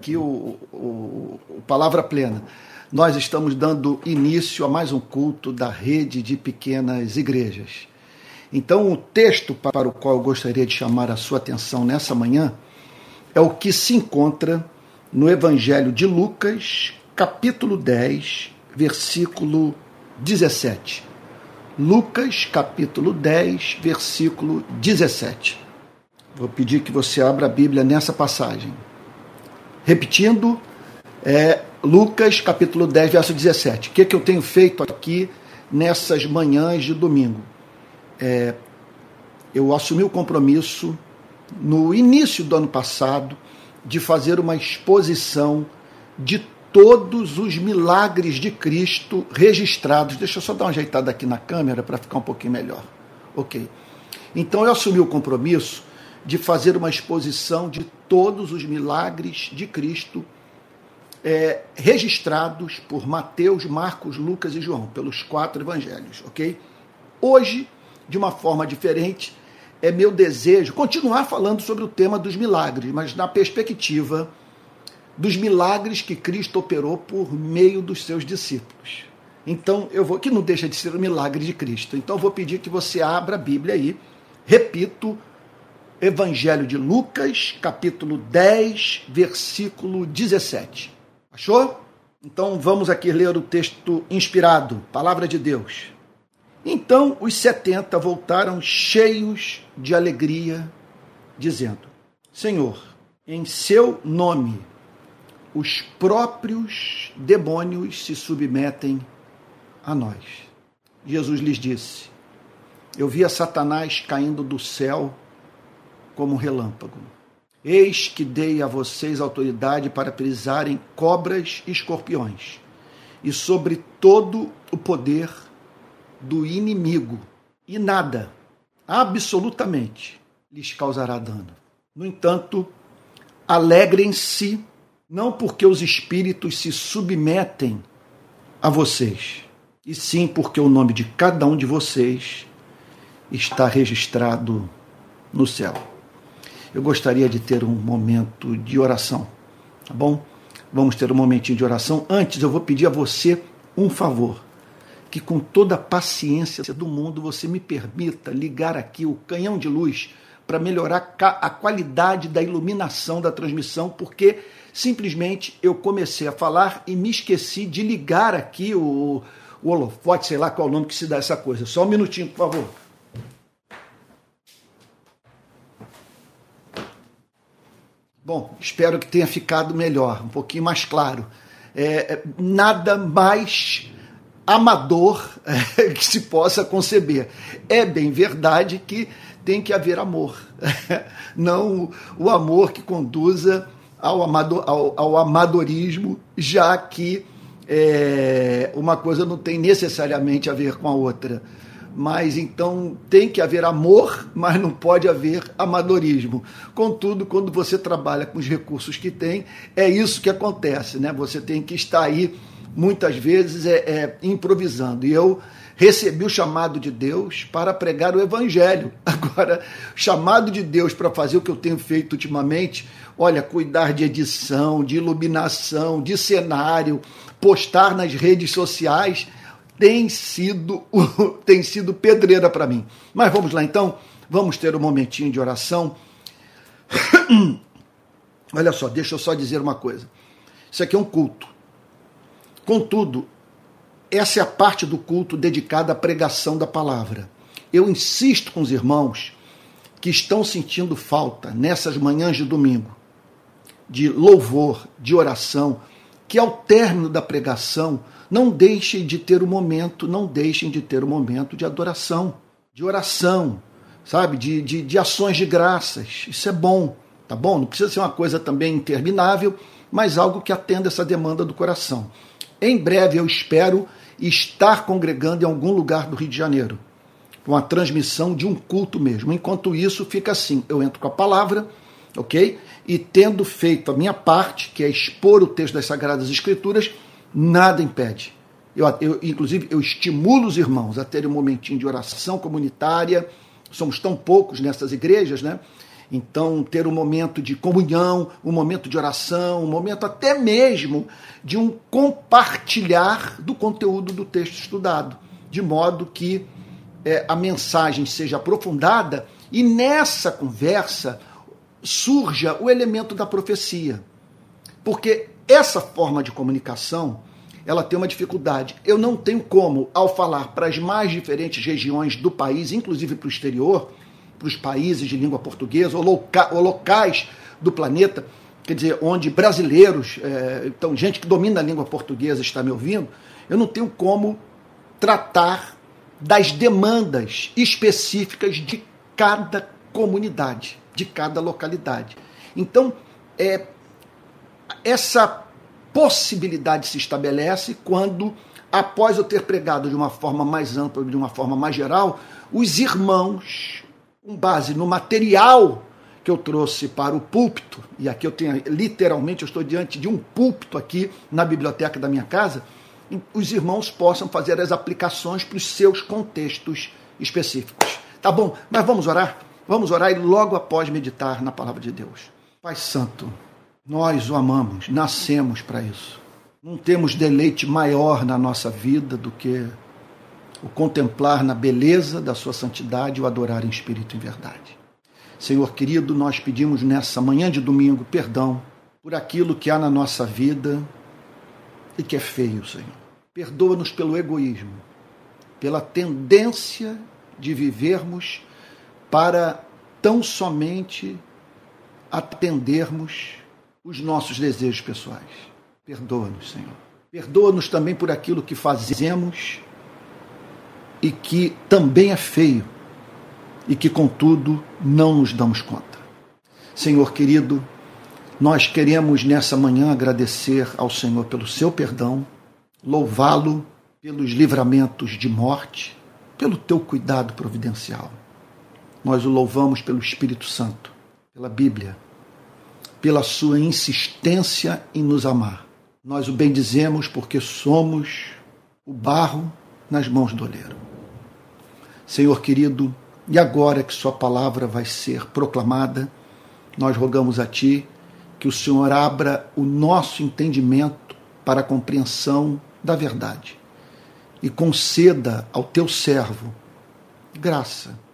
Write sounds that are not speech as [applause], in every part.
aqui o, o, o, Palavra Plena. Nós estamos dando início a mais um culto da rede de pequenas igrejas. Então, o texto para o qual eu gostaria de chamar a sua atenção nessa manhã é o que se encontra no Evangelho de Lucas, capítulo 10, versículo 17. Lucas, capítulo 10, versículo 17. Vou pedir que você abra a Bíblia nessa passagem. Repetindo, é, Lucas capítulo 10, verso 17. O que, é que eu tenho feito aqui nessas manhãs de domingo? É, eu assumi o compromisso no início do ano passado de fazer uma exposição de todos os milagres de Cristo registrados. Deixa eu só dar uma ajeitada aqui na câmera para ficar um pouquinho melhor. Ok. Então eu assumi o compromisso de fazer uma exposição de todos os milagres de Cristo é, registrados por Mateus, Marcos, Lucas e João, pelos quatro evangelhos, ok? Hoje, de uma forma diferente, é meu desejo continuar falando sobre o tema dos milagres, mas na perspectiva dos milagres que Cristo operou por meio dos seus discípulos. Então, eu vou, que não deixa de ser o milagre de Cristo. Então, eu vou pedir que você abra a Bíblia aí. Repito, Evangelho de Lucas, capítulo 10, versículo 17. Achou? Então vamos aqui ler o texto inspirado, palavra de Deus. Então os setenta voltaram cheios de alegria, dizendo: Senhor, em seu nome os próprios demônios se submetem a nós. Jesus lhes disse: Eu via Satanás caindo do céu como um relâmpago. Eis que dei a vocês autoridade para pisarem cobras e escorpiões, e sobre todo o poder do inimigo, e nada, absolutamente, lhes causará dano. No entanto, alegrem-se, não porque os espíritos se submetem a vocês, e sim porque o nome de cada um de vocês está registrado no céu eu gostaria de ter um momento de oração, tá bom? Vamos ter um momentinho de oração. Antes, eu vou pedir a você um favor. Que com toda a paciência do mundo você me permita ligar aqui o canhão de luz para melhorar a qualidade da iluminação da transmissão, porque simplesmente eu comecei a falar e me esqueci de ligar aqui o, o holofote, sei lá qual é o nome que se dá essa coisa. Só um minutinho, por favor. Bom, espero que tenha ficado melhor, um pouquinho mais claro. É, é nada mais amador [laughs] é, que se possa conceber. É bem verdade que tem que haver amor, [laughs] não o amor que conduza ao, ao, ao amadorismo, já que é, uma coisa não tem necessariamente a ver com a outra mas então tem que haver amor, mas não pode haver amadorismo. Contudo, quando você trabalha com os recursos que tem, é isso que acontece, né? Você tem que estar aí muitas vezes é, é improvisando. E eu recebi o chamado de Deus para pregar o evangelho. [laughs] Agora, chamado de Deus para fazer o que eu tenho feito ultimamente, olha, cuidar de edição, de iluminação, de cenário, postar nas redes sociais, tem sido, [laughs] tem sido pedreira para mim. Mas vamos lá então, vamos ter um momentinho de oração. [clears throat] Olha só, deixa eu só dizer uma coisa. Isso aqui é um culto. Contudo, essa é a parte do culto dedicada à pregação da palavra. Eu insisto com os irmãos que estão sentindo falta nessas manhãs de domingo de louvor, de oração, que ao término da pregação não deixem de ter o um momento, não deixem de ter o um momento de adoração, de oração, sabe? De, de, de ações de graças. Isso é bom, tá bom? Não precisa ser uma coisa também interminável, mas algo que atenda essa demanda do coração. Em breve eu espero estar congregando em algum lugar do Rio de Janeiro, com a transmissão de um culto mesmo. Enquanto isso, fica assim: eu entro com a palavra, ok? E tendo feito a minha parte, que é expor o texto das Sagradas Escrituras, nada impede. Eu, eu, inclusive, eu estimulo os irmãos a terem um momentinho de oração comunitária. Somos tão poucos nessas igrejas, né? Então, ter um momento de comunhão, um momento de oração, um momento até mesmo de um compartilhar do conteúdo do texto estudado, de modo que é, a mensagem seja aprofundada e nessa conversa surja o elemento da profecia. Porque essa forma de comunicação ela tem uma dificuldade. Eu não tenho como, ao falar para as mais diferentes regiões do país, inclusive para o exterior, para os países de língua portuguesa ou, loca ou locais do planeta, quer dizer, onde brasileiros, é, então gente que domina a língua portuguesa está me ouvindo, eu não tenho como tratar das demandas específicas de cada comunidade, de cada localidade. Então, é, essa possibilidade se estabelece quando, após eu ter pregado de uma forma mais ampla, de uma forma mais geral, os irmãos, com base no material que eu trouxe para o púlpito, e aqui eu tenho literalmente, eu estou diante de um púlpito aqui na biblioteca da minha casa, os irmãos possam fazer as aplicações para os seus contextos específicos. Tá bom, mas vamos orar? Vamos orar e logo após meditar na palavra de Deus. Pai Santo, nós o amamos, nascemos para isso. Não temos deleite maior na nossa vida do que o contemplar na beleza da sua santidade e o adorar em espírito e em verdade. Senhor querido, nós pedimos nessa manhã de domingo perdão por aquilo que há na nossa vida e que é feio, Senhor. Perdoa-nos pelo egoísmo, pela tendência de vivermos para tão somente atendermos os nossos desejos pessoais. Perdoa-nos, Senhor. Perdoa-nos também por aquilo que fazemos e que também é feio e que, contudo, não nos damos conta. Senhor querido, nós queremos nessa manhã agradecer ao Senhor pelo seu perdão, louvá-lo pelos livramentos de morte, pelo teu cuidado providencial. Nós o louvamos pelo Espírito Santo, pela Bíblia, pela sua insistência em nos amar. Nós o bendizemos porque somos o barro nas mãos do oleiro. Senhor querido, e agora que Sua palavra vai ser proclamada, nós rogamos a Ti que o Senhor abra o nosso entendimento para a compreensão da verdade e conceda ao Teu servo graça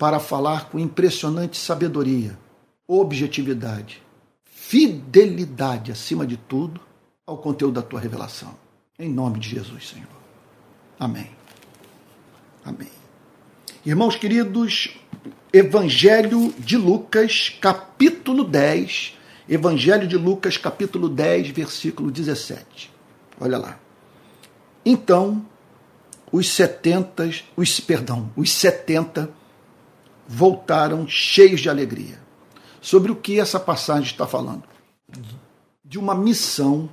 para falar com impressionante sabedoria, objetividade fidelidade, acima de tudo, ao conteúdo da tua revelação. Em nome de Jesus, Senhor. Amém. Amém. Irmãos queridos, Evangelho de Lucas, capítulo 10. Evangelho de Lucas, capítulo 10, versículo 17. Olha lá. Então, os setenta, os, perdão, os setenta voltaram cheios de alegria sobre o que essa passagem está falando. De uma missão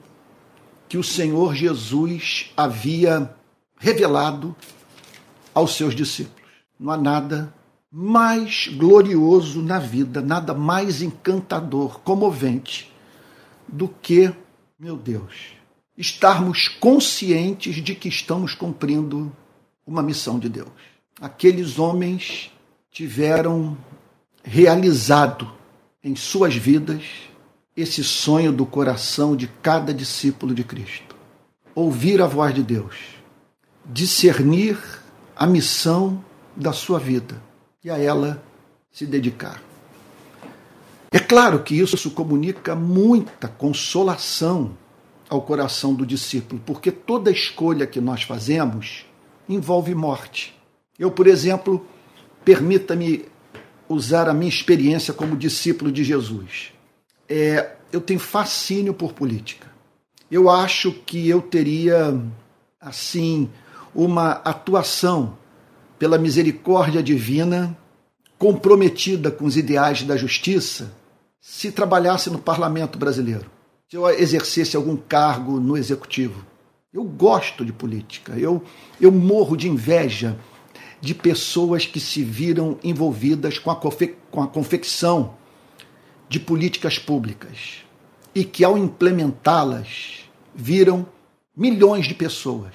que o Senhor Jesus havia revelado aos seus discípulos. Não há nada mais glorioso na vida, nada mais encantador, comovente do que, meu Deus, estarmos conscientes de que estamos cumprindo uma missão de Deus. Aqueles homens tiveram realizado em suas vidas esse sonho do coração de cada discípulo de Cristo. Ouvir a voz de Deus, discernir a missão da sua vida e a ela se dedicar. É claro que isso comunica muita consolação ao coração do discípulo, porque toda escolha que nós fazemos envolve morte. Eu, por exemplo, permita-me usar a minha experiência como discípulo de Jesus. É, eu tenho fascínio por política. Eu acho que eu teria, assim, uma atuação pela misericórdia divina comprometida com os ideais da justiça se trabalhasse no parlamento brasileiro, se eu exercesse algum cargo no executivo. Eu gosto de política, eu, eu morro de inveja de pessoas que se viram envolvidas com a, com a confecção de políticas públicas e que, ao implementá-las, viram milhões de pessoas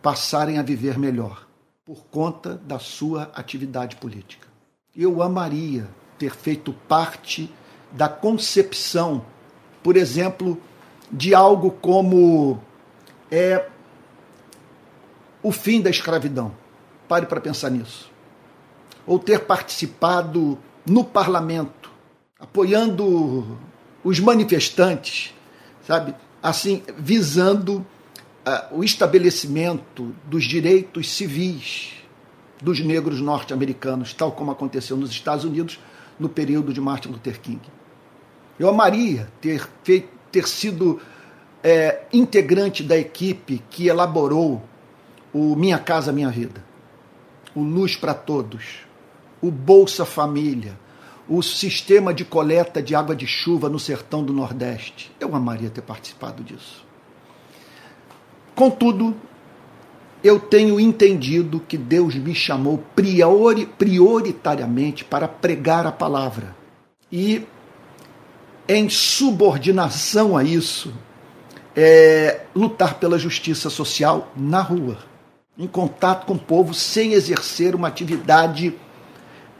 passarem a viver melhor por conta da sua atividade política. Eu amaria ter feito parte da concepção, por exemplo, de algo como é, o fim da escravidão. Pare para pensar nisso. Ou ter participado no parlamento, apoiando os manifestantes, sabe? Assim, visando uh, o estabelecimento dos direitos civis dos negros norte-americanos, tal como aconteceu nos Estados Unidos no período de Martin Luther King. Eu amaria ter, feito, ter sido é, integrante da equipe que elaborou o Minha Casa Minha Vida, o Luz para Todos, o Bolsa Família, o sistema de coleta de água de chuva no sertão do Nordeste. Eu amaria ter participado disso. Contudo, eu tenho entendido que Deus me chamou priori, prioritariamente para pregar a palavra. E em subordinação a isso, é, lutar pela justiça social na rua, em contato com o povo, sem exercer uma atividade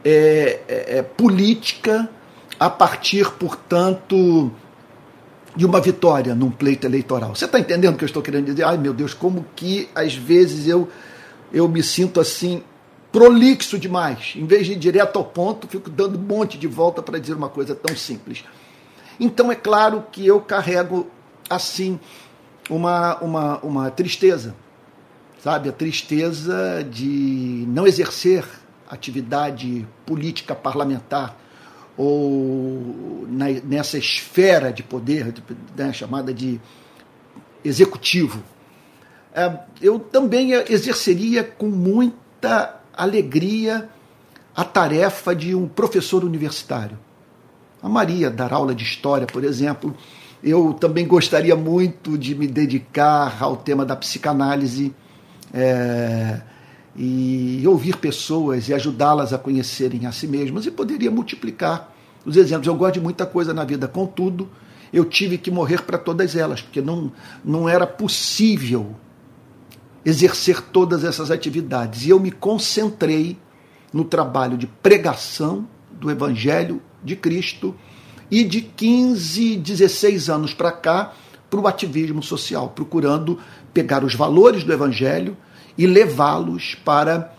é, é, é política a partir, portanto, de uma vitória num pleito eleitoral. Você está entendendo o que eu estou querendo dizer? Ai meu Deus, como que às vezes eu, eu me sinto assim prolixo demais. Em vez de ir direto ao ponto, fico dando um monte de volta para dizer uma coisa tão simples. Então é claro que eu carrego assim uma, uma, uma tristeza, sabe? A tristeza de não exercer atividade política parlamentar ou na, nessa esfera de poder né, chamada de executivo. É, eu também exerceria com muita alegria a tarefa de um professor universitário. A Maria dar aula de história, por exemplo. Eu também gostaria muito de me dedicar ao tema da psicanálise. É, e ouvir pessoas e ajudá-las a conhecerem a si mesmas e poderia multiplicar os exemplos. Eu gosto de muita coisa na vida, contudo, eu tive que morrer para todas elas, porque não, não era possível exercer todas essas atividades. E eu me concentrei no trabalho de pregação do Evangelho de Cristo e de 15, 16 anos para cá para o ativismo social, procurando pegar os valores do Evangelho e levá-los para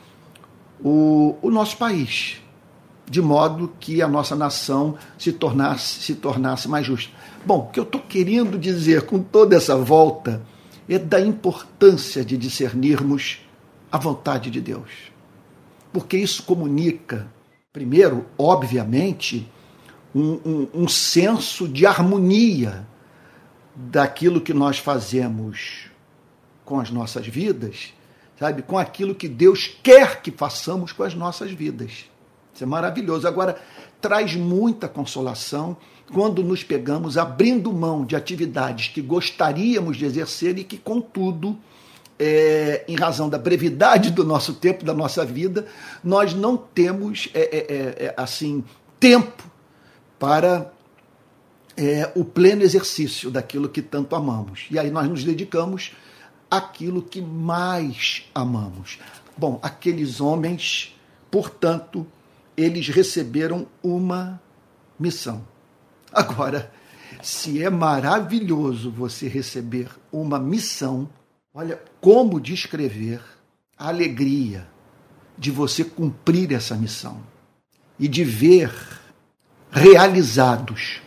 o, o nosso país, de modo que a nossa nação se tornasse, se tornasse mais justa. Bom, o que eu estou querendo dizer com toda essa volta é da importância de discernirmos a vontade de Deus. Porque isso comunica, primeiro, obviamente, um, um, um senso de harmonia daquilo que nós fazemos com as nossas vidas sabe, com aquilo que Deus quer que façamos com as nossas vidas. Isso é maravilhoso. Agora, traz muita consolação quando nos pegamos abrindo mão de atividades que gostaríamos de exercer e que, contudo, é, em razão da brevidade do nosso tempo, da nossa vida, nós não temos é, é, é, é assim tempo para é, o pleno exercício daquilo que tanto amamos. E aí nós nos dedicamos aquilo que mais amamos. Bom, aqueles homens, portanto, eles receberam uma missão. Agora, se é maravilhoso você receber uma missão, olha como descrever a alegria de você cumprir essa missão e de ver realizados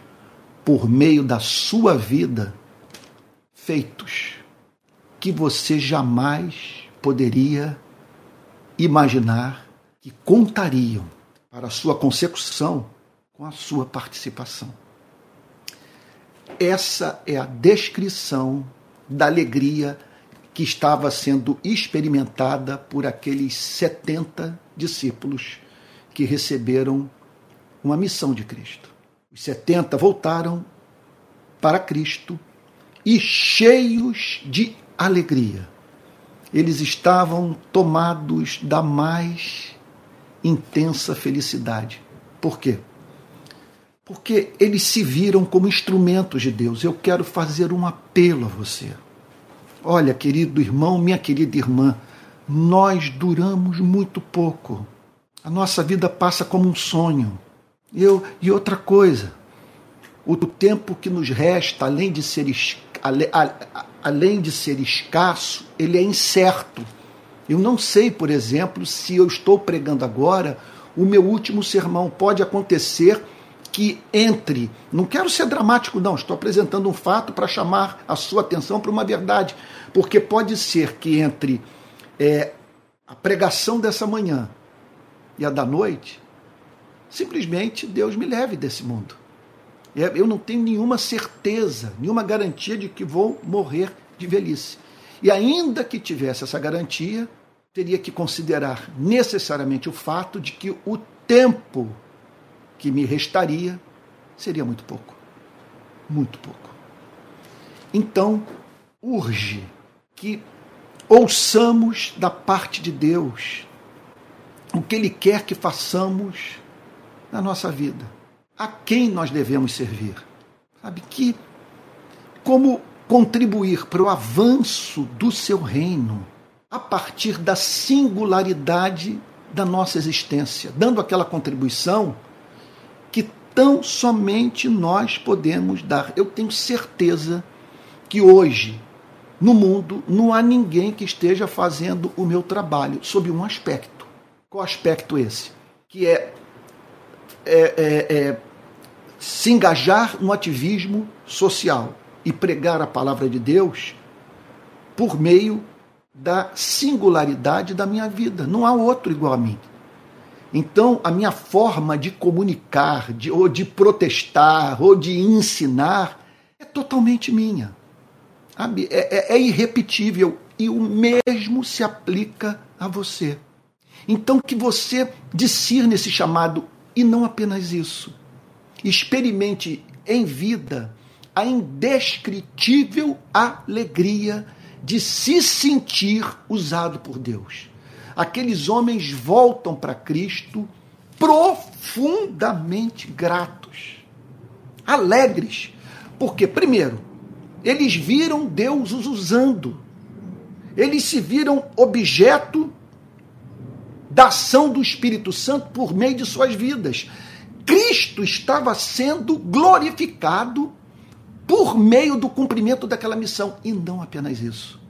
por meio da sua vida feitos que você jamais poderia imaginar que contariam para a sua consecução com a sua participação. Essa é a descrição da alegria que estava sendo experimentada por aqueles 70 discípulos que receberam uma missão de Cristo. Os 70 voltaram para Cristo e cheios de alegria. Eles estavam tomados da mais intensa felicidade. Por quê? Porque eles se viram como instrumentos de Deus. Eu quero fazer um apelo a você. Olha, querido irmão, minha querida irmã, nós duramos muito pouco. A nossa vida passa como um sonho. Eu, e outra coisa, o tempo que nos resta, além de ser, além de ser escasso, ele é incerto. Eu não sei, por exemplo, se eu estou pregando agora o meu último sermão. Pode acontecer que entre. Não quero ser dramático, não. Estou apresentando um fato para chamar a sua atenção para uma verdade. Porque pode ser que entre é, a pregação dessa manhã e a da noite, simplesmente Deus me leve desse mundo. É, eu não tenho nenhuma certeza, nenhuma garantia de que vou morrer de velhice. E ainda que tivesse essa garantia, teria que considerar necessariamente o fato de que o tempo que me restaria seria muito pouco. Muito pouco. Então, urge que ouçamos da parte de Deus o que Ele quer que façamos na nossa vida. A quem nós devemos servir? Sabe que como contribuir para o avanço do seu reino a partir da singularidade da nossa existência, dando aquela contribuição que tão somente nós podemos dar. Eu tenho certeza que hoje, no mundo, não há ninguém que esteja fazendo o meu trabalho sob um aspecto. Qual aspecto esse? Que é, é, é, é se engajar no ativismo social e pregar a palavra de Deus por meio da singularidade da minha vida. Não há outro igual a mim. Então, a minha forma de comunicar, de, ou de protestar, ou de ensinar, é totalmente minha. É, é, é irrepetível. E o mesmo se aplica a você. Então, que você discirne esse chamado, e não apenas isso. Experimente em vida a indescritível alegria de se sentir usado por Deus. Aqueles homens voltam para Cristo profundamente gratos, alegres, porque, primeiro, eles viram Deus os usando, eles se viram objeto da ação do Espírito Santo por meio de suas vidas. Cristo estava sendo glorificado por meio do cumprimento daquela missão. E não apenas isso.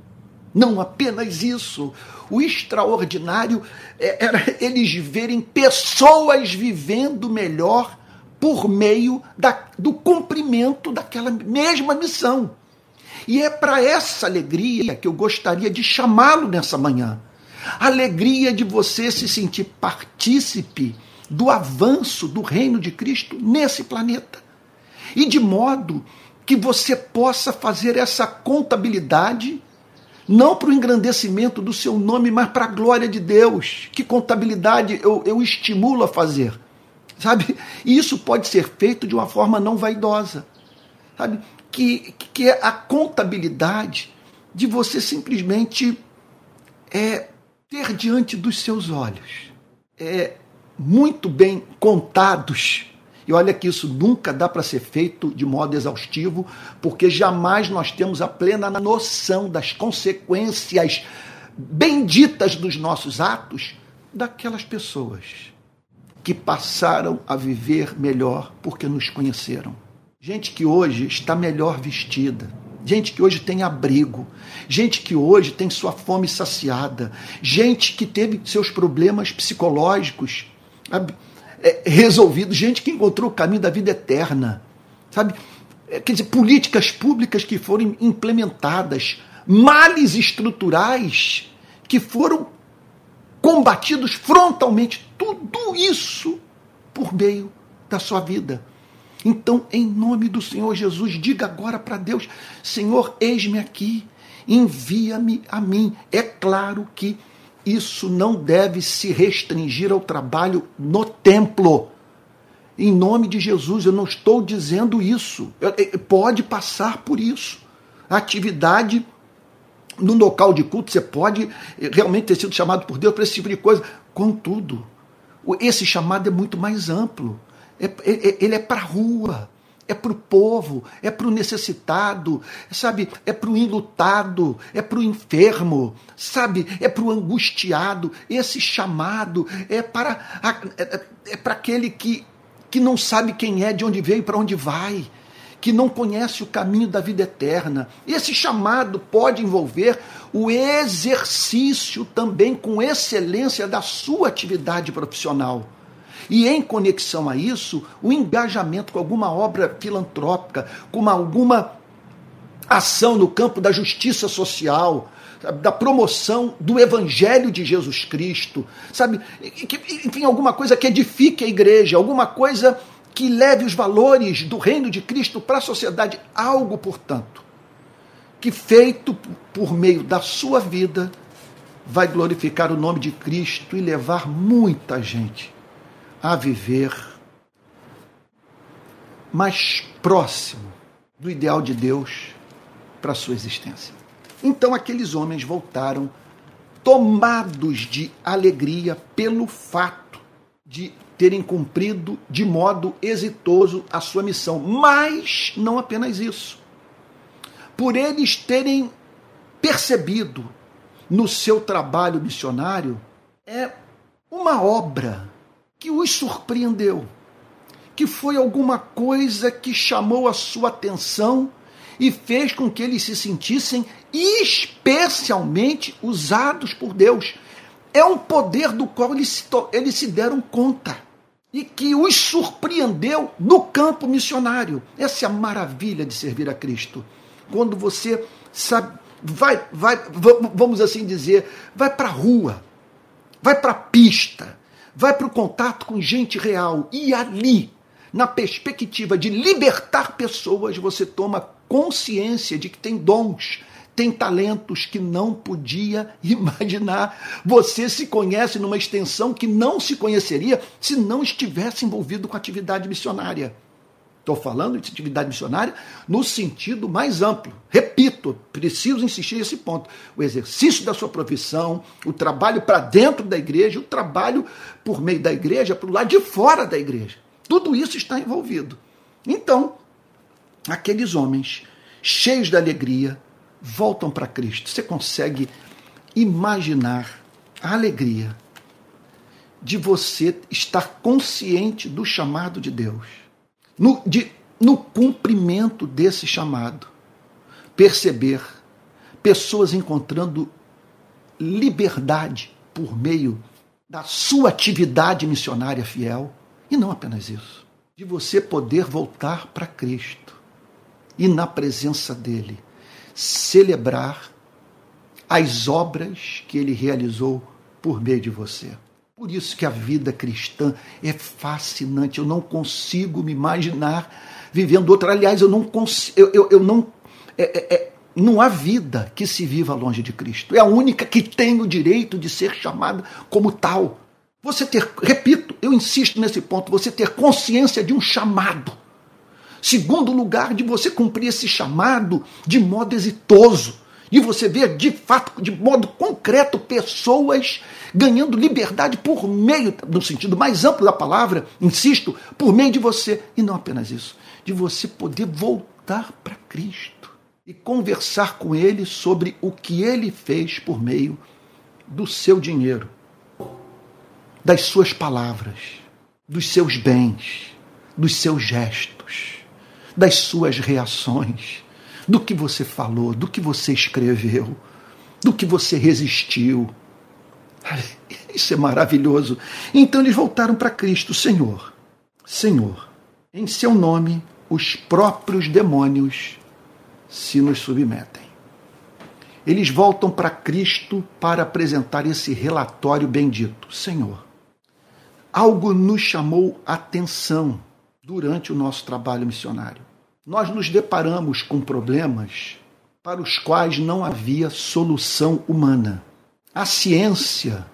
Não apenas isso. O extraordinário é, era eles verem pessoas vivendo melhor por meio da, do cumprimento daquela mesma missão. E é para essa alegria que eu gostaria de chamá-lo nessa manhã. Alegria de você se sentir partícipe do avanço do reino de Cristo nesse planeta. E de modo que você possa fazer essa contabilidade, não para o engrandecimento do seu nome, mas para a glória de Deus. Que contabilidade eu, eu estimulo a fazer, sabe? E isso pode ser feito de uma forma não vaidosa, sabe? Que, que é a contabilidade de você simplesmente é, ter diante dos seus olhos. É, muito bem contados. E olha que isso nunca dá para ser feito de modo exaustivo, porque jamais nós temos a plena noção das consequências benditas dos nossos atos daquelas pessoas que passaram a viver melhor porque nos conheceram. Gente que hoje está melhor vestida, gente que hoje tem abrigo, gente que hoje tem sua fome saciada, gente que teve seus problemas psicológicos é, resolvido, gente que encontrou o caminho da vida eterna, sabe? É, quer dizer, políticas públicas que foram implementadas, males estruturais que foram combatidos frontalmente, tudo isso por meio da sua vida. Então, em nome do Senhor Jesus, diga agora para Deus: Senhor, eis-me aqui, envia-me a mim. É claro que isso não deve se restringir ao trabalho no templo. Em nome de Jesus, eu não estou dizendo isso. Pode passar por isso. Atividade no local de culto, você pode realmente ter sido chamado por Deus para esse tipo de coisa. Contudo, esse chamado é muito mais amplo. É, é, é ele é para a rua, é para o povo, é para o necessitado, sabe? É para o enlutado, é para o enfermo, sabe? É para o angustiado. Esse chamado é para, é, é, é para aquele que que não sabe quem é, de onde veio e para onde vai, que não conhece o caminho da vida eterna. Esse chamado pode envolver o exercício também com excelência da sua atividade profissional. E em conexão a isso, o engajamento com alguma obra filantrópica, com uma, alguma ação no campo da justiça social, da promoção do Evangelho de Jesus Cristo, sabe? Enfim, alguma coisa que edifique a igreja, alguma coisa que leve os valores do reino de Cristo para a sociedade. Algo, portanto, que feito por meio da sua vida vai glorificar o nome de Cristo e levar muita gente a viver mais próximo do ideal de Deus para a sua existência. Então aqueles homens voltaram tomados de alegria pelo fato de terem cumprido de modo exitoso a sua missão. Mas não apenas isso. Por eles terem percebido no seu trabalho missionário é uma obra que os surpreendeu, que foi alguma coisa que chamou a sua atenção e fez com que eles se sentissem especialmente usados por Deus. É um poder do qual eles se, eles se deram conta e que os surpreendeu no campo missionário. Essa é a maravilha de servir a Cristo. Quando você sabe, vai, vai, vamos assim dizer, vai para a rua, vai para a pista, vai para o contato com gente real e ali, na perspectiva de libertar pessoas, você toma consciência de que tem dons, tem talentos que não podia [laughs] imaginar. Você se conhece numa extensão que não se conheceria se não estivesse envolvido com atividade missionária. Estou falando de atividade missionária no sentido mais amplo. Repito, preciso insistir nesse ponto. O exercício da sua profissão, o trabalho para dentro da igreja, o trabalho por meio da igreja, para o lado de fora da igreja. Tudo isso está envolvido. Então, aqueles homens cheios de alegria voltam para Cristo. Você consegue imaginar a alegria de você estar consciente do chamado de Deus, no, de, no cumprimento desse chamado, perceber pessoas encontrando liberdade por meio da sua atividade missionária fiel, e não apenas isso, de você poder voltar para Cristo e na presença dele celebrar as obras que ele realizou por meio de você. Por isso que a vida cristã é fascinante. Eu não consigo me imaginar vivendo outra. Aliás, eu não consigo. Eu, eu, eu não. É, é, é, não há vida que se viva longe de Cristo. É a única que tem o direito de ser chamada como tal. Você ter, repito, eu insisto nesse ponto, você ter consciência de um chamado Segundo lugar, de você cumprir esse chamado de modo exitoso. De você ver de fato, de modo concreto, pessoas ganhando liberdade por meio, no sentido mais amplo da palavra, insisto, por meio de você. E não apenas isso, de você poder voltar para Cristo e conversar com Ele sobre o que Ele fez por meio do seu dinheiro, das suas palavras, dos seus bens, dos seus gestos das suas reações, do que você falou, do que você escreveu, do que você resistiu. Isso é maravilhoso. Então eles voltaram para Cristo, Senhor, Senhor, em seu nome os próprios demônios se nos submetem. Eles voltam para Cristo para apresentar esse relatório bendito. Senhor, algo nos chamou atenção durante o nosso trabalho missionário. Nós nos deparamos com problemas para os quais não havia solução humana. A ciência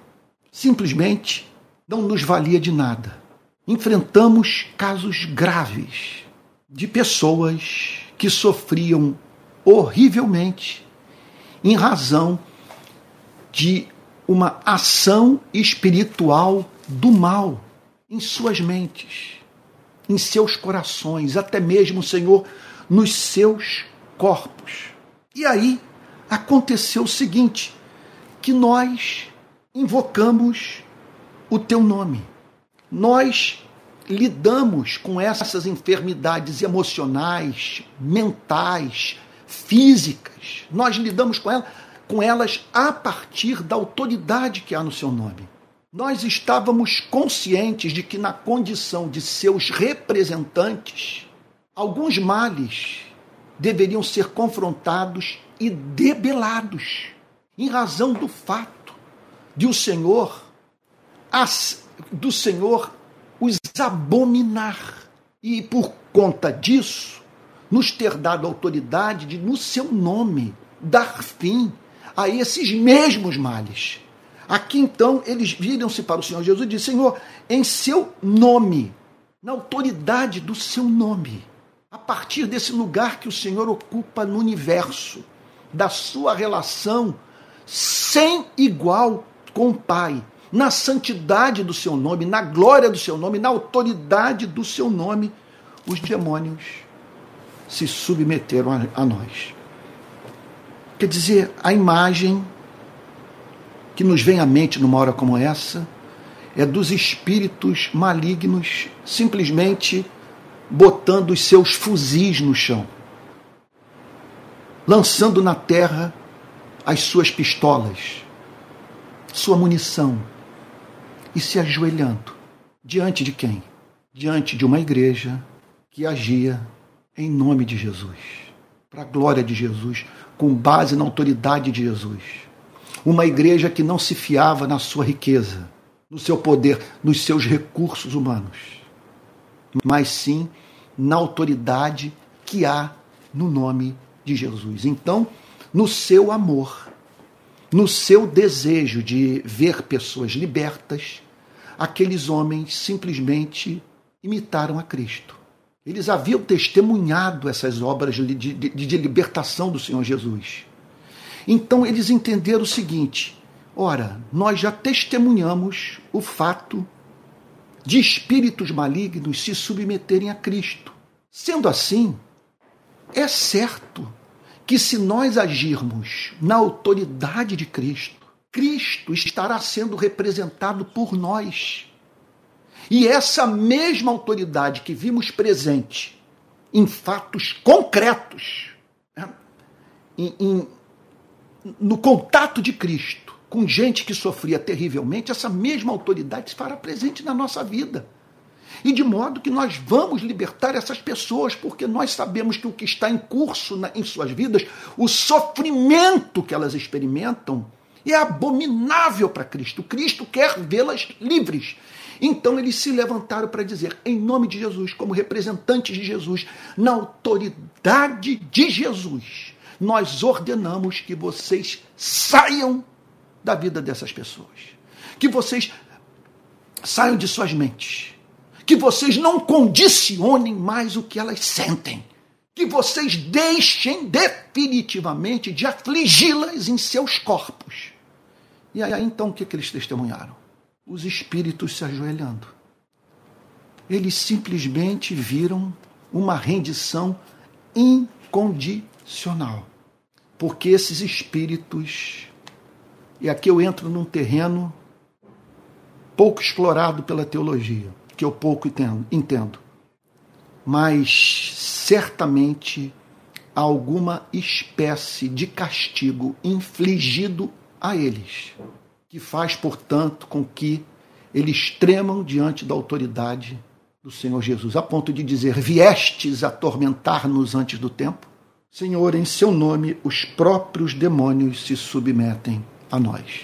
simplesmente não nos valia de nada. Enfrentamos casos graves de pessoas que sofriam horrivelmente em razão de uma ação espiritual do mal em suas mentes em seus corações, até mesmo, Senhor, nos seus corpos. E aí aconteceu o seguinte: que nós invocamos o teu nome. Nós lidamos com essas enfermidades emocionais, mentais, físicas. Nós lidamos com, ela, com elas a partir da autoridade que há no seu nome. Nós estávamos conscientes de que, na condição de seus representantes, alguns males deveriam ser confrontados e debelados, em razão do fato de o Senhor, as, do Senhor os abominar. E por conta disso, nos ter dado autoridade de, no seu nome, dar fim a esses mesmos males. Aqui então eles viram-se para o Senhor Jesus e disseram: Senhor, em seu nome, na autoridade do seu nome, a partir desse lugar que o Senhor ocupa no universo, da sua relação sem igual com o Pai, na santidade do seu nome, na glória do seu nome, na autoridade do seu nome, os demônios se submeteram a, a nós. Quer dizer, a imagem que nos vem à mente numa hora como essa é dos espíritos malignos simplesmente botando os seus fuzis no chão, lançando na terra as suas pistolas, sua munição e se ajoelhando diante de quem? Diante de uma igreja que agia em nome de Jesus, para a glória de Jesus, com base na autoridade de Jesus uma igreja que não se fiava na sua riqueza, no seu poder, nos seus recursos humanos, mas sim na autoridade que há no nome de Jesus. Então, no seu amor, no seu desejo de ver pessoas libertas, aqueles homens simplesmente imitaram a Cristo. Eles haviam testemunhado essas obras de, de, de libertação do Senhor Jesus. Então eles entenderam o seguinte: ora, nós já testemunhamos o fato de espíritos malignos se submeterem a Cristo. Sendo assim, é certo que se nós agirmos na autoridade de Cristo, Cristo estará sendo representado por nós. E essa mesma autoridade que vimos presente em fatos concretos, né, em, em no contato de Cristo com gente que sofria terrivelmente, essa mesma autoridade se fará presente na nossa vida. E de modo que nós vamos libertar essas pessoas, porque nós sabemos que o que está em curso na, em suas vidas, o sofrimento que elas experimentam, é abominável para Cristo. Cristo quer vê-las livres. Então eles se levantaram para dizer, em nome de Jesus, como representantes de Jesus, na autoridade de Jesus, nós ordenamos que vocês saiam da vida dessas pessoas. Que vocês saiam de suas mentes. Que vocês não condicionem mais o que elas sentem. Que vocês deixem definitivamente de afligi-las em seus corpos. E aí então o que, que eles testemunharam? Os espíritos se ajoelhando. Eles simplesmente viram uma rendição incondicional porque esses espíritos, e aqui eu entro num terreno pouco explorado pela teologia, que eu pouco entendo, entendo mas certamente alguma espécie de castigo infligido a eles, que faz, portanto, com que eles tremam diante da autoridade do Senhor Jesus, a ponto de dizer: Viestes atormentar-nos antes do tempo? Senhor, em seu nome os próprios demônios se submetem a nós.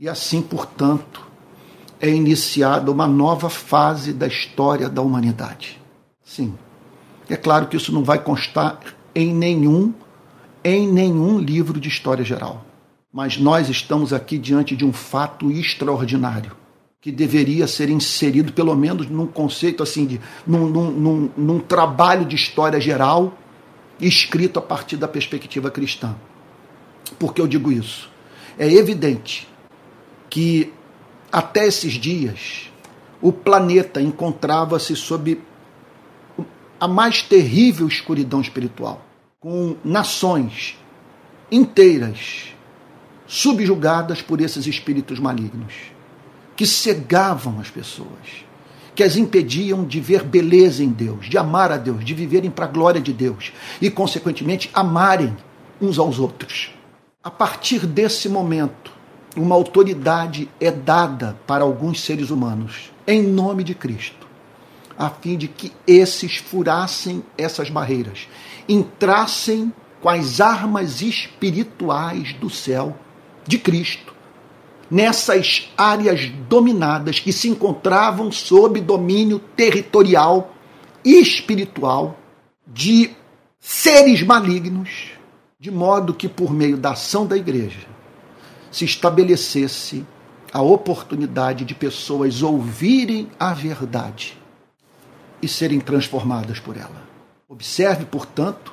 E assim, portanto, é iniciada uma nova fase da história da humanidade. Sim. É claro que isso não vai constar em nenhum em nenhum livro de história geral. Mas nós estamos aqui diante de um fato extraordinário que deveria ser inserido pelo menos num conceito assim de num, num, num, num trabalho de história geral escrito a partir da perspectiva cristã. Por que eu digo isso? É evidente que até esses dias o planeta encontrava-se sob a mais terrível escuridão espiritual, com nações inteiras subjugadas por esses espíritos malignos, que cegavam as pessoas, que as impediam de ver beleza em Deus, de amar a Deus, de viverem para a glória de Deus e, consequentemente, amarem uns aos outros. A partir desse momento, uma autoridade é dada para alguns seres humanos, em nome de Cristo, a fim de que esses furassem essas barreiras, entrassem com as armas espirituais do céu de Cristo nessas áreas dominadas que se encontravam sob domínio territorial e espiritual de seres malignos, de modo que por meio da ação da igreja se estabelecesse a oportunidade de pessoas ouvirem a verdade e serem transformadas por ela. Observe, portanto,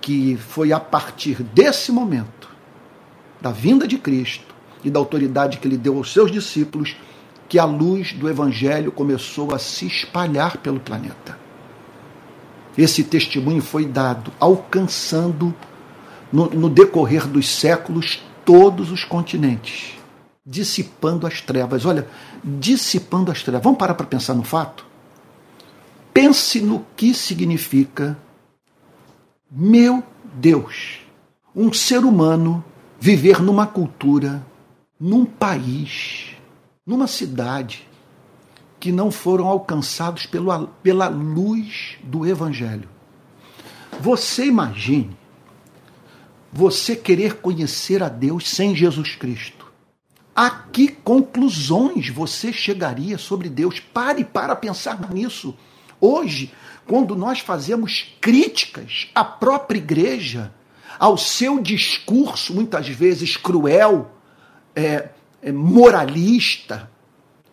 que foi a partir desse momento, da vinda de Cristo e da autoridade que ele deu aos seus discípulos, que a luz do Evangelho começou a se espalhar pelo planeta. Esse testemunho foi dado, alcançando no, no decorrer dos séculos todos os continentes, dissipando as trevas. Olha, dissipando as trevas. Vamos parar para pensar no fato? Pense no que significa meu Deus, um ser humano viver numa cultura, num país, numa cidade que não foram alcançados pela, pela luz do Evangelho. Você imagine você querer conhecer a Deus sem Jesus Cristo. A que conclusões você chegaria sobre Deus? Pare para pensar nisso. Hoje, quando nós fazemos críticas à própria igreja, ao seu discurso, muitas vezes cruel, é, é, moralista,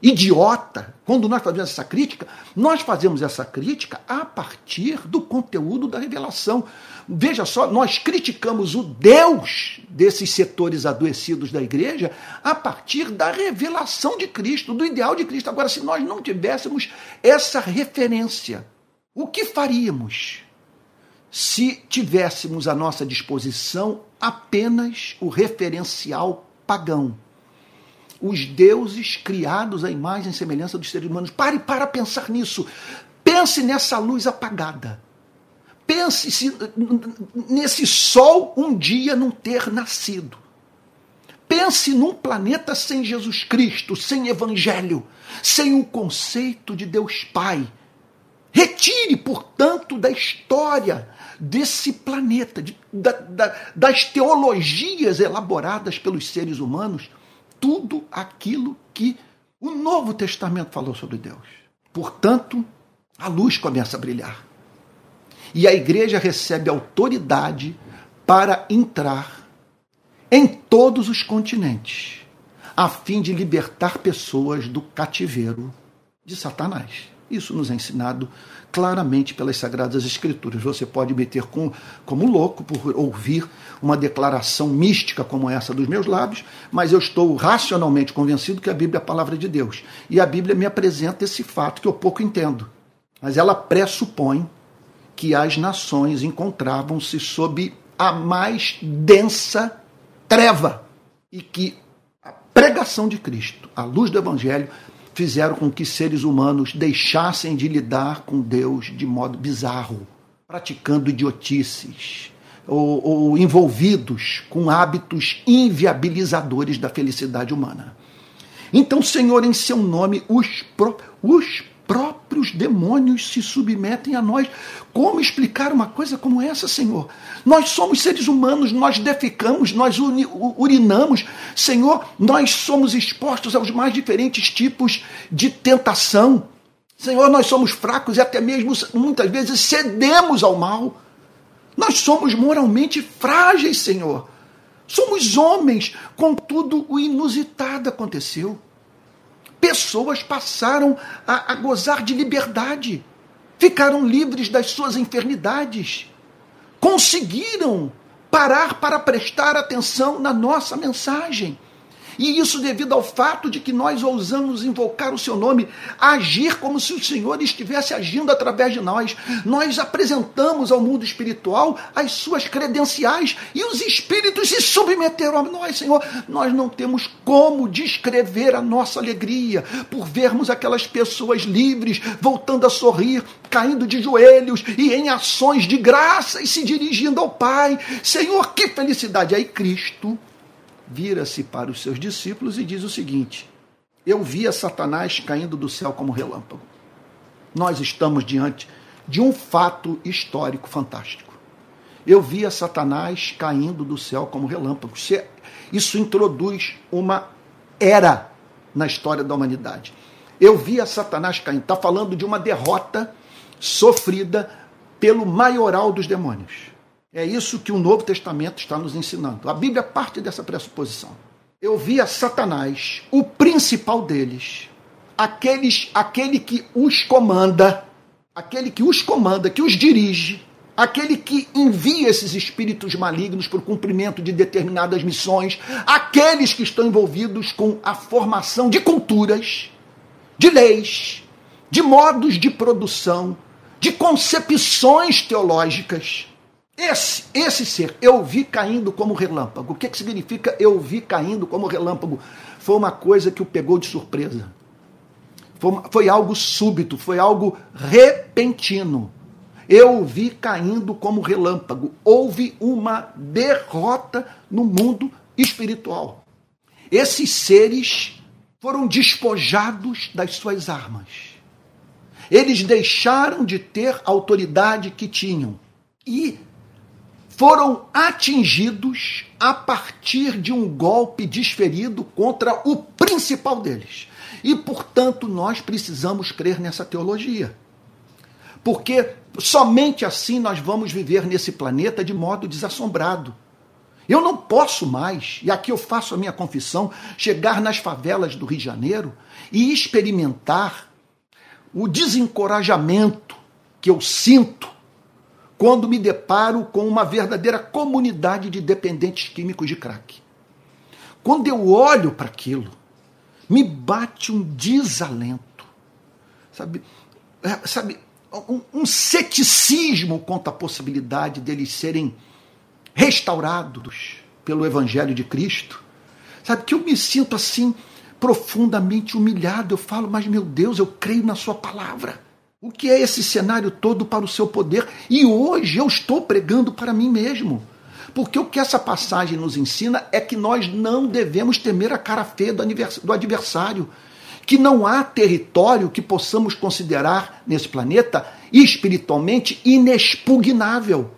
idiota, quando nós fazemos essa crítica, nós fazemos essa crítica a partir do conteúdo da revelação. Veja só, nós criticamos o Deus desses setores adoecidos da igreja a partir da revelação de Cristo, do ideal de Cristo. Agora, se nós não tivéssemos essa referência, o que faríamos se tivéssemos à nossa disposição apenas o referencial pagão? Os deuses criados à imagem e semelhança dos seres humanos. Pare para pensar nisso. Pense nessa luz apagada. Pense se, nesse sol um dia não ter nascido. Pense num planeta sem Jesus Cristo, sem Evangelho, sem o conceito de Deus Pai Retire, portanto, da história desse planeta, de, da, da, das teologias elaboradas pelos seres humanos, tudo aquilo que o Novo Testamento falou sobre Deus. Portanto, a luz começa a brilhar. E a igreja recebe autoridade para entrar em todos os continentes, a fim de libertar pessoas do cativeiro de Satanás. Isso nos é ensinado claramente pelas Sagradas Escrituras. Você pode meter com, como louco por ouvir uma declaração mística como essa dos meus lábios, mas eu estou racionalmente convencido que a Bíblia é a palavra de Deus. E a Bíblia me apresenta esse fato que eu pouco entendo. Mas ela pressupõe que as nações encontravam-se sob a mais densa treva e que a pregação de Cristo, a luz do Evangelho, fizeram com que seres humanos deixassem de lidar com Deus de modo bizarro, praticando idiotices ou, ou envolvidos com hábitos inviabilizadores da felicidade humana. Então, Senhor, em seu nome, os, pro, os próprios demônios se submetem a nós. Como explicar uma coisa como essa, Senhor? Nós somos seres humanos, nós defecamos, nós urinamos. Senhor, nós somos expostos aos mais diferentes tipos de tentação. Senhor, nós somos fracos e até mesmo muitas vezes cedemos ao mal. Nós somos moralmente frágeis, Senhor. Somos homens, contudo, o inusitado aconteceu pessoas passaram a, a gozar de liberdade, ficaram livres das suas enfermidades, conseguiram parar para prestar atenção na nossa mensagem. E isso devido ao fato de que nós ousamos invocar o seu nome, agir como se o Senhor estivesse agindo através de nós. Nós apresentamos ao mundo espiritual as suas credenciais e os espíritos se submeteram a nós, Senhor. Nós não temos como descrever a nossa alegria por vermos aquelas pessoas livres, voltando a sorrir, caindo de joelhos e em ações de graça e se dirigindo ao Pai. Senhor, que felicidade! Aí Cristo vira-se para os seus discípulos e diz o seguinte: Eu via Satanás caindo do céu como relâmpago. Nós estamos diante de um fato histórico fantástico. Eu via Satanás caindo do céu como relâmpago. Isso introduz uma era na história da humanidade. Eu via Satanás caindo. Está falando de uma derrota sofrida pelo maioral dos demônios. É isso que o Novo Testamento está nos ensinando. A Bíblia parte dessa pressuposição. Eu via Satanás, o principal deles, aqueles, aquele que os comanda, aquele que os comanda, que os dirige, aquele que envia esses espíritos malignos para o cumprimento de determinadas missões, aqueles que estão envolvidos com a formação de culturas, de leis, de modos de produção, de concepções teológicas esse, esse ser, eu vi caindo como relâmpago. O que, que significa eu vi caindo como relâmpago? Foi uma coisa que o pegou de surpresa. Foi, foi algo súbito, foi algo repentino. Eu vi caindo como relâmpago. Houve uma derrota no mundo espiritual. Esses seres foram despojados das suas armas. Eles deixaram de ter a autoridade que tinham. E foram atingidos a partir de um golpe desferido contra o principal deles. E, portanto, nós precisamos crer nessa teologia. Porque somente assim nós vamos viver nesse planeta de modo desassombrado. Eu não posso mais, e aqui eu faço a minha confissão, chegar nas favelas do Rio de Janeiro e experimentar o desencorajamento que eu sinto quando me deparo com uma verdadeira comunidade de dependentes químicos de crack. Quando eu olho para aquilo, me bate um desalento, sabe? É, sabe um, um ceticismo quanto à possibilidade deles serem restaurados pelo Evangelho de Cristo. Sabe que eu me sinto assim profundamente humilhado. Eu falo, mas meu Deus, eu creio na Sua palavra. O que é esse cenário todo para o seu poder? E hoje eu estou pregando para mim mesmo. Porque o que essa passagem nos ensina é que nós não devemos temer a cara feia do adversário. Que não há território que possamos considerar nesse planeta espiritualmente inexpugnável.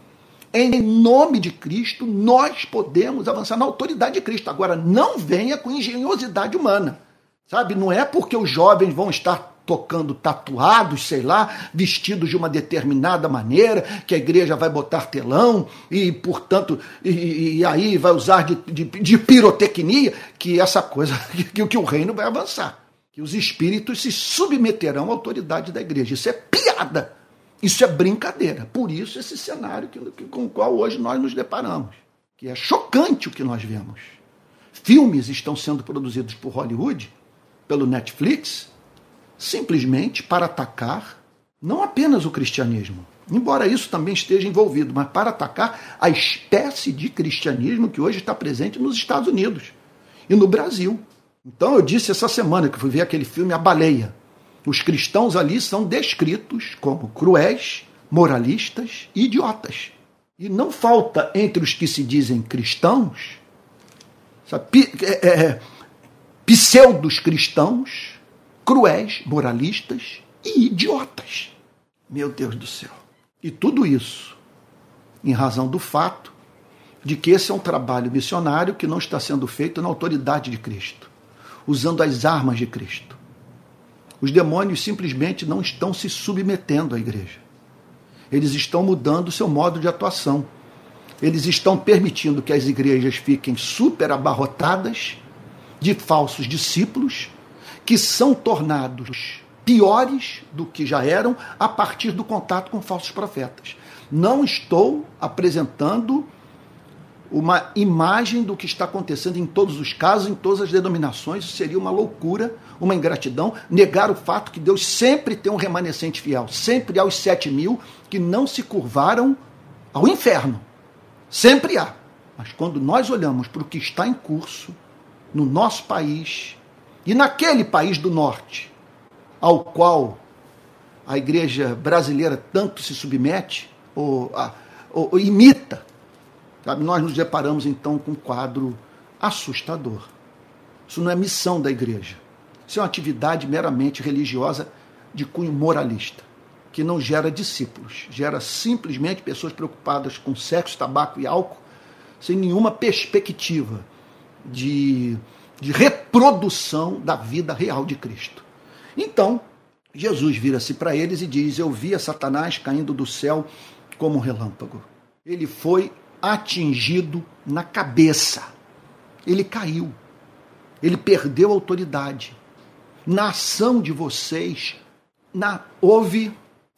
Em nome de Cristo, nós podemos avançar na autoridade de Cristo. Agora, não venha com engenhosidade humana. Sabe? Não é porque os jovens vão estar tocando tatuados, sei lá, vestidos de uma determinada maneira, que a igreja vai botar telão e, portanto, e, e aí vai usar de, de, de, pirotecnia, que essa coisa, [laughs] que, que o reino vai avançar. Que os espíritos se submeterão à autoridade da igreja. Isso é piada. Isso é brincadeira. Por isso, esse cenário que, que, com o qual hoje nós nos deparamos. Que é chocante o que nós vemos. Filmes estão sendo produzidos por Hollywood, pelo Netflix, simplesmente para atacar não apenas o cristianismo, embora isso também esteja envolvido, mas para atacar a espécie de cristianismo que hoje está presente nos Estados Unidos e no Brasil. Então eu disse essa semana que fui ver aquele filme A Baleia. Os cristãos ali são descritos como cruéis, moralistas e idiotas. E não falta entre os que se dizem cristãos, sabe, é, é, pseudos cristãos, cruéis, moralistas e idiotas. Meu Deus do céu. E tudo isso em razão do fato de que esse é um trabalho missionário que não está sendo feito na autoridade de Cristo, usando as armas de Cristo. Os demônios simplesmente não estão se submetendo à igreja. Eles estão mudando o seu modo de atuação. Eles estão permitindo que as igrejas fiquem super abarrotadas de falsos discípulos que são tornados piores do que já eram a partir do contato com falsos profetas. Não estou apresentando uma imagem do que está acontecendo em todos os casos, em todas as denominações. Seria uma loucura, uma ingratidão, negar o fato que Deus sempre tem um remanescente fiel, sempre há os sete mil que não se curvaram ao inferno. Sempre há. Mas quando nós olhamos para o que está em curso no nosso país e naquele país do norte, ao qual a igreja brasileira tanto se submete ou, ou, ou imita, sabe? nós nos deparamos então com um quadro assustador. Isso não é missão da igreja. Isso é uma atividade meramente religiosa de cunho moralista, que não gera discípulos, gera simplesmente pessoas preocupadas com sexo, tabaco e álcool, sem nenhuma perspectiva de, de reprodução da vida real de Cristo. Então, Jesus vira-se para eles e diz: Eu vi a Satanás caindo do céu como um relâmpago. Ele foi atingido na cabeça. Ele caiu. Ele perdeu a autoridade. Na ação de vocês, na, houve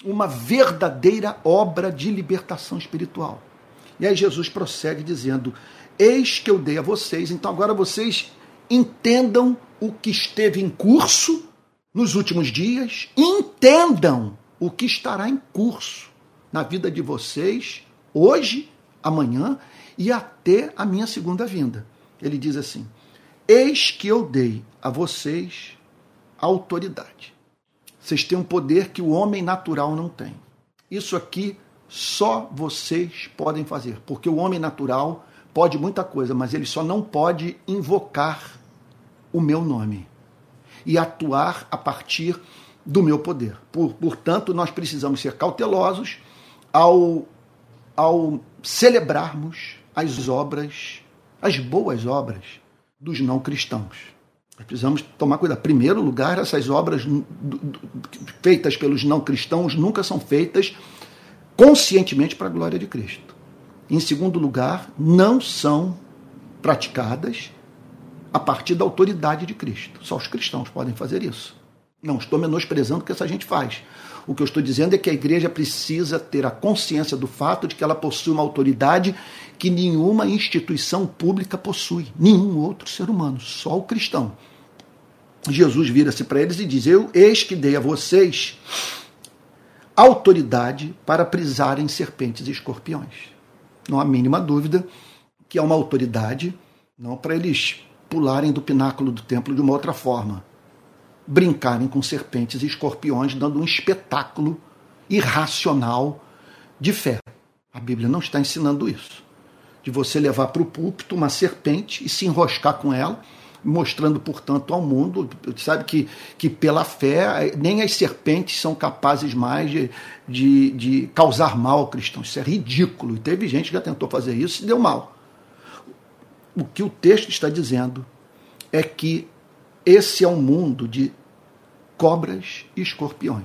uma verdadeira obra de libertação espiritual. E aí Jesus prossegue dizendo: Eis que eu dei a vocês, então agora vocês entendam o que esteve em curso nos últimos dias, entendam o que estará em curso na vida de vocês hoje, amanhã e até a minha segunda vinda. Ele diz assim: Eis que eu dei a vocês autoridade. Vocês têm um poder que o homem natural não tem. Isso aqui só vocês podem fazer, porque o homem natural pode muita coisa, mas ele só não pode invocar o meu nome e atuar a partir do meu poder. Por, portanto, nós precisamos ser cautelosos ao, ao celebrarmos as obras, as boas obras dos não cristãos. Nós precisamos tomar cuidado. Primeiro lugar, essas obras feitas pelos não cristãos nunca são feitas conscientemente para a glória de Cristo. Em segundo lugar, não são praticadas a partir da autoridade de Cristo. Só os cristãos podem fazer isso. Não estou menosprezando o que essa gente faz. O que eu estou dizendo é que a igreja precisa ter a consciência do fato de que ela possui uma autoridade que nenhuma instituição pública possui, nenhum outro ser humano, só o cristão. Jesus vira-se para eles e diz: Eu eis que dei a vocês autoridade para prisarem serpentes e escorpiões. Não há mínima dúvida que é uma autoridade não para eles pularem do pináculo do templo de uma outra forma. Brincarem com serpentes e escorpiões, dando um espetáculo irracional de fé. A Bíblia não está ensinando isso. De você levar para o púlpito uma serpente e se enroscar com ela, mostrando, portanto, ao mundo, sabe que, que pela fé nem as serpentes são capazes mais de, de, de causar mal ao cristão. Isso é ridículo. E teve gente que já tentou fazer isso e deu mal o que o texto está dizendo é que esse é um mundo de cobras e escorpiões.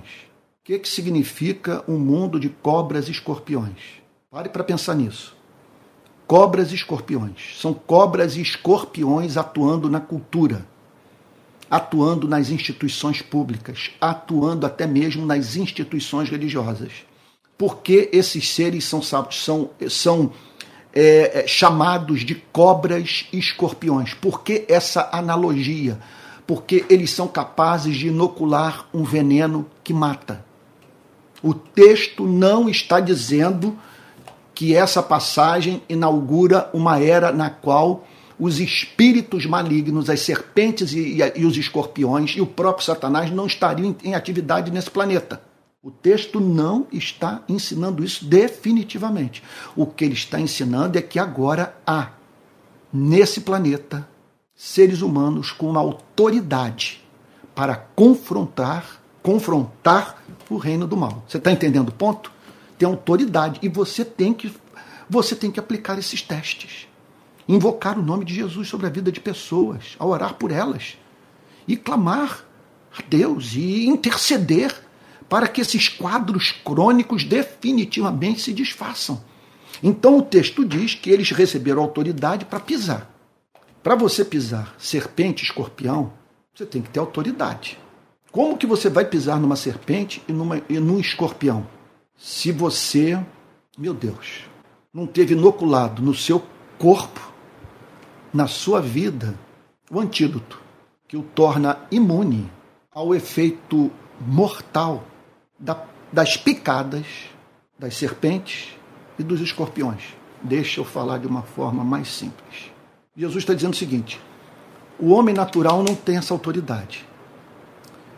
O que, que significa um mundo de cobras e escorpiões? Pare para pensar nisso. Cobras e escorpiões. São cobras e escorpiões atuando na cultura, atuando nas instituições públicas, atuando até mesmo nas instituições religiosas. Porque esses seres são, são, são é, é, chamados de cobras e escorpiões. Por que essa analogia? Porque eles são capazes de inocular um veneno que mata. O texto não está dizendo que essa passagem inaugura uma era na qual os espíritos malignos, as serpentes e, e, e os escorpiões e o próprio Satanás não estariam em, em atividade nesse planeta. O texto não está ensinando isso definitivamente. O que ele está ensinando é que agora há, nesse planeta, seres humanos com uma autoridade para confrontar, confrontar o reino do mal. Você está entendendo o ponto? Tem autoridade e você tem que você tem que aplicar esses testes. Invocar o nome de Jesus sobre a vida de pessoas, a orar por elas e clamar a Deus e interceder para que esses quadros crônicos definitivamente se desfaçam. Então o texto diz que eles receberam autoridade para pisar. Para você pisar serpente, escorpião, você tem que ter autoridade. Como que você vai pisar numa serpente e, numa, e num escorpião? Se você, meu Deus, não teve inoculado no seu corpo, na sua vida, o antídoto que o torna imune ao efeito mortal das picadas das serpentes e dos escorpiões. Deixa eu falar de uma forma mais simples. Jesus está dizendo o seguinte: o homem natural não tem essa autoridade.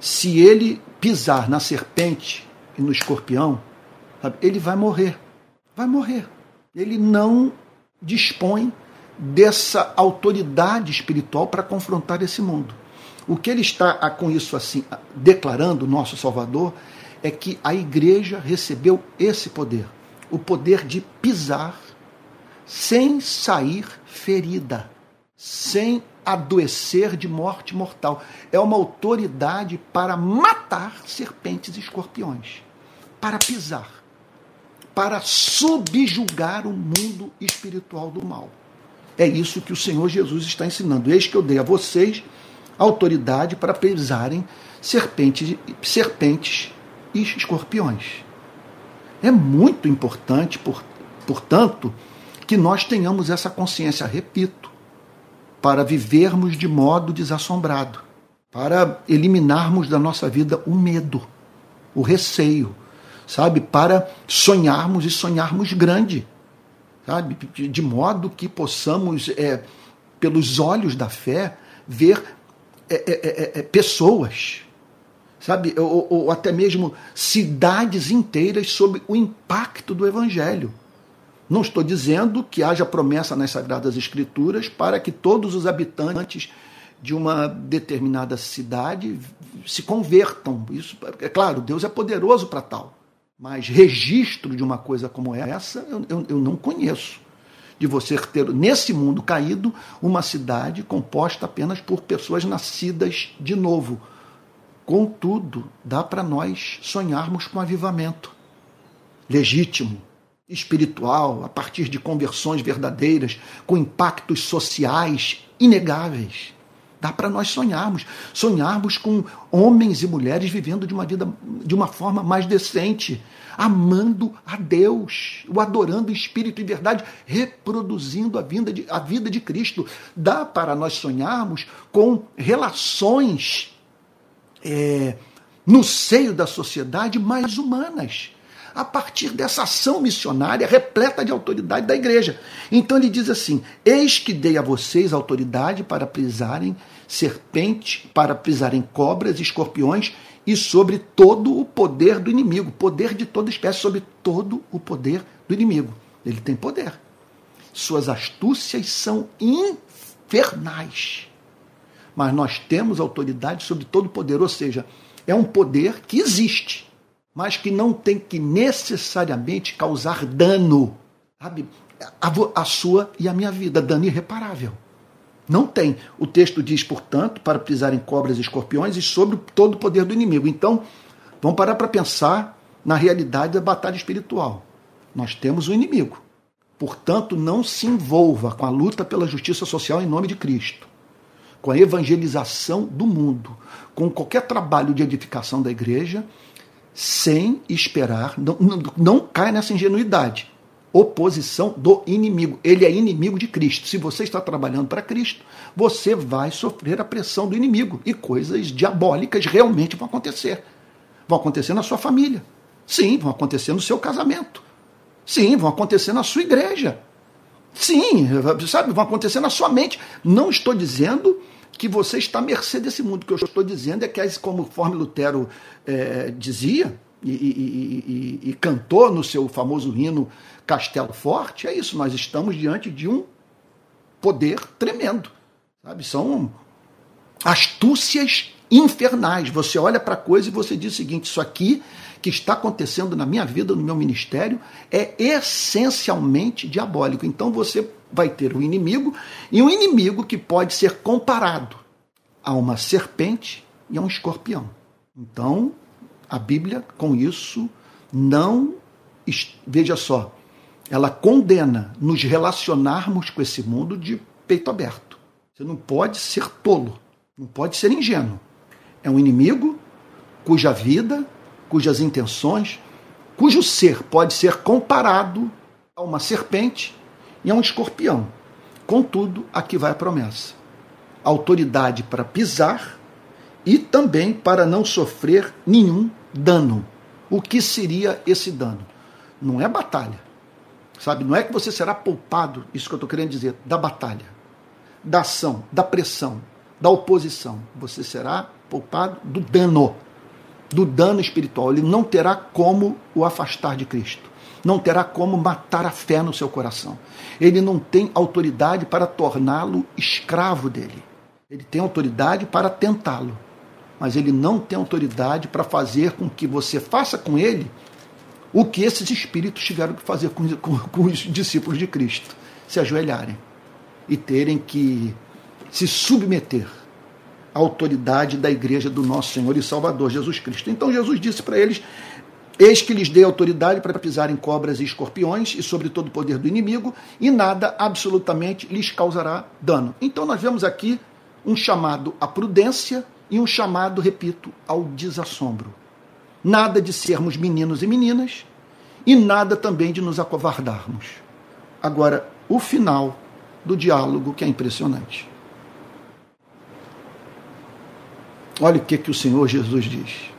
Se ele pisar na serpente e no escorpião, sabe, ele vai morrer. Vai morrer. Ele não dispõe dessa autoridade espiritual para confrontar esse mundo. O que ele está com isso assim declarando, nosso Salvador, é que a igreja recebeu esse poder, o poder de pisar sem sair ferida, sem adoecer de morte mortal. É uma autoridade para matar serpentes e escorpiões, para pisar, para subjugar o mundo espiritual do mal. É isso que o Senhor Jesus está ensinando. Eis que eu dei a vocês autoridade para pisarem serpentes, serpentes e escorpiões. É muito importante, por, portanto, que nós tenhamos essa consciência, repito, para vivermos de modo desassombrado, para eliminarmos da nossa vida o medo, o receio, sabe? Para sonharmos e sonharmos grande, sabe? De modo que possamos, é, pelos olhos da fé, ver é, é, é, é pessoas, sabe? Ou, ou, até mesmo cidades inteiras sob o impacto do Evangelho. Não estou dizendo que haja promessa nas Sagradas Escrituras para que todos os habitantes de uma determinada cidade se convertam. Isso é claro, Deus é poderoso para tal. Mas registro de uma coisa como essa eu, eu, eu não conheço. De você ter, nesse mundo caído, uma cidade composta apenas por pessoas nascidas de novo. Contudo, dá para nós sonharmos com avivamento legítimo, espiritual, a partir de conversões verdadeiras, com impactos sociais inegáveis. Dá para nós sonharmos, sonharmos com homens e mulheres vivendo de uma vida de uma forma mais decente, amando a Deus, o adorando em espírito e verdade, reproduzindo a vida de, a vida de Cristo. Dá para nós sonharmos com relações é, no seio da sociedade mais humanas a partir dessa ação missionária repleta de autoridade da igreja. Então ele diz assim: Eis que dei a vocês autoridade para pisarem serpente, para pisarem cobras e escorpiões e sobre todo o poder do inimigo, poder de toda espécie, sobre todo o poder do inimigo. Ele tem poder. Suas astúcias são infernais. Mas nós temos autoridade sobre todo o poder, ou seja, é um poder que existe mas que não tem que necessariamente causar dano, sabe? A, a, sua e a minha vida, dano irreparável. Não tem. O texto diz, portanto, para pisar em cobras e escorpiões e sobre todo o poder do inimigo. Então, vamos parar para pensar na realidade da batalha espiritual. Nós temos o um inimigo. Portanto, não se envolva com a luta pela justiça social em nome de Cristo, com a evangelização do mundo, com qualquer trabalho de edificação da igreja sem esperar, não, não, não nessa ingenuidade. Oposição do inimigo. Ele é inimigo de Cristo. Se você está trabalhando para Cristo, você vai sofrer a pressão do inimigo. E coisas diabólicas realmente vão acontecer. Vão acontecer na sua família. Sim, vão acontecer no seu casamento. Sim, vão acontecer na sua igreja. Sim, sabe, vão acontecer na sua mente. Não estou dizendo que você está à mercê desse mundo. O que eu estou dizendo é que, como conforme Lutero é, dizia e, e, e, e, cantou no seu famoso hino Castelo Forte, é isso, nós estamos diante de um poder tremendo. Sabe? São astúcias infernais. Você olha para a coisa e você diz o seguinte: isso aqui que está acontecendo na minha vida, no meu ministério, é essencialmente diabólico. Então você vai ter um inimigo e um inimigo que pode ser comparado a uma serpente e a um escorpião. Então, a Bíblia, com isso, não. Veja só, ela condena nos relacionarmos com esse mundo de peito aberto. Você não pode ser tolo, não pode ser ingênuo. É um inimigo cuja vida, cujas intenções, cujo ser pode ser comparado a uma serpente e a um escorpião. Contudo, aqui vai a promessa: autoridade para pisar e também para não sofrer nenhum dano. O que seria esse dano? Não é batalha. Sabe? Não é que você será poupado, isso que eu estou querendo dizer, da batalha, da ação, da pressão, da oposição. Você será poupado do dano, do dano espiritual. Ele não terá como o afastar de Cristo. Não terá como matar a fé no seu coração. Ele não tem autoridade para torná-lo escravo dele. Ele tem autoridade para tentá-lo mas ele não tem autoridade para fazer com que você faça com ele o que esses espíritos tiveram que fazer com, com, com os discípulos de Cristo: se ajoelharem e terem que se submeter à autoridade da igreja do nosso Senhor e Salvador Jesus Cristo. Então Jesus disse para eles: Eis que lhes dei autoridade para pisar em cobras e escorpiões e sobre todo o poder do inimigo, e nada absolutamente lhes causará dano. Então nós vemos aqui um chamado à prudência e um chamado, repito, ao desassombro. Nada de sermos meninos e meninas e nada também de nos acovardarmos. Agora, o final do diálogo que é impressionante. Olha o que, que o Senhor Jesus diz.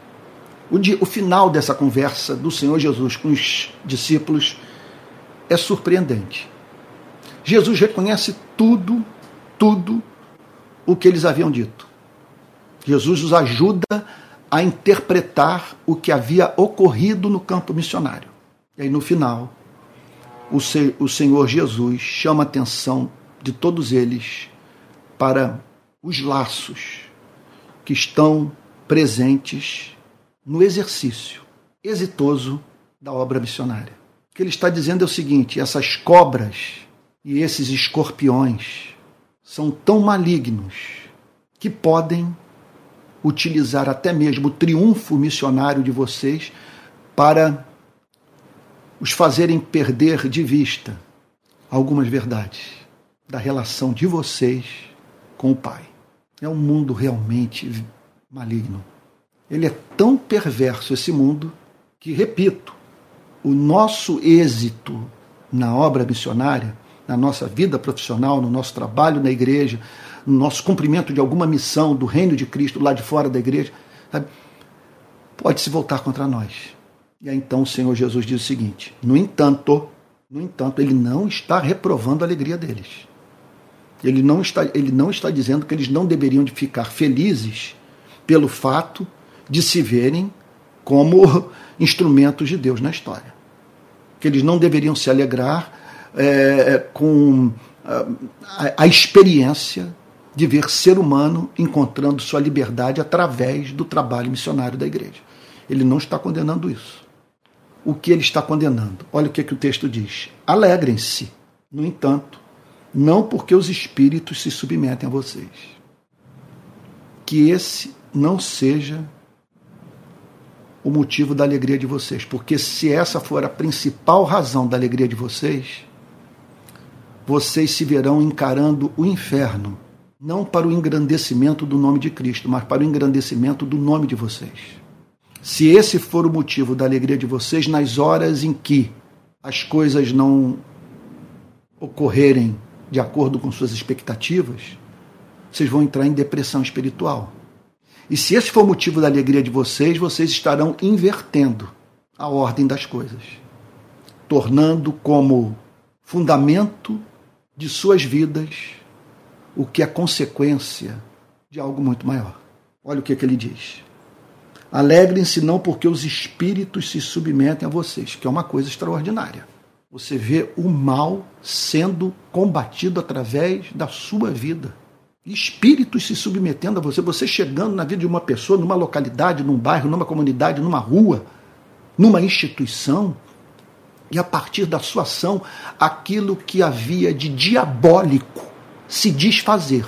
O, dia, o final dessa conversa do Senhor Jesus com os discípulos é surpreendente. Jesus reconhece tudo, tudo o que eles haviam dito. Jesus os ajuda a interpretar o que havia ocorrido no campo missionário. E aí, no final, o, o Senhor Jesus chama a atenção de todos eles para os laços que estão presentes no exercício exitoso da obra missionária. O que ele está dizendo é o seguinte: essas cobras e esses escorpiões são tão malignos que podem utilizar até mesmo o triunfo missionário de vocês para os fazerem perder de vista algumas verdades da relação de vocês com o Pai. É um mundo realmente maligno. Ele é tão perverso esse mundo que, repito, o nosso êxito na obra missionária, na nossa vida profissional, no nosso trabalho na igreja, no nosso cumprimento de alguma missão do reino de Cristo lá de fora da igreja, sabe? pode se voltar contra nós. E aí então o Senhor Jesus diz o seguinte: no entanto, no entanto, ele não está reprovando a alegria deles. Ele não está, ele não está dizendo que eles não deveriam de ficar felizes pelo fato de se verem como [laughs] instrumentos de Deus na história. Que eles não deveriam se alegrar é, com a, a, a experiência de ver ser humano encontrando sua liberdade através do trabalho missionário da igreja. Ele não está condenando isso. O que ele está condenando? Olha o que, é que o texto diz. Alegrem-se, no entanto, não porque os espíritos se submetem a vocês. Que esse não seja o motivo da alegria de vocês, porque se essa for a principal razão da alegria de vocês, vocês se verão encarando o inferno não para o engrandecimento do nome de Cristo, mas para o engrandecimento do nome de vocês. Se esse for o motivo da alegria de vocês, nas horas em que as coisas não ocorrerem de acordo com suas expectativas, vocês vão entrar em depressão espiritual. E se esse for o motivo da alegria de vocês, vocês estarão invertendo a ordem das coisas, tornando como fundamento de suas vidas o que é consequência de algo muito maior. Olha o que, é que ele diz. Alegrem-se não porque os espíritos se submetem a vocês, que é uma coisa extraordinária. Você vê o mal sendo combatido através da sua vida. Espíritos se submetendo a você, você chegando na vida de uma pessoa, numa localidade, num bairro, numa comunidade, numa rua, numa instituição, e a partir da sua ação, aquilo que havia de diabólico se desfazer.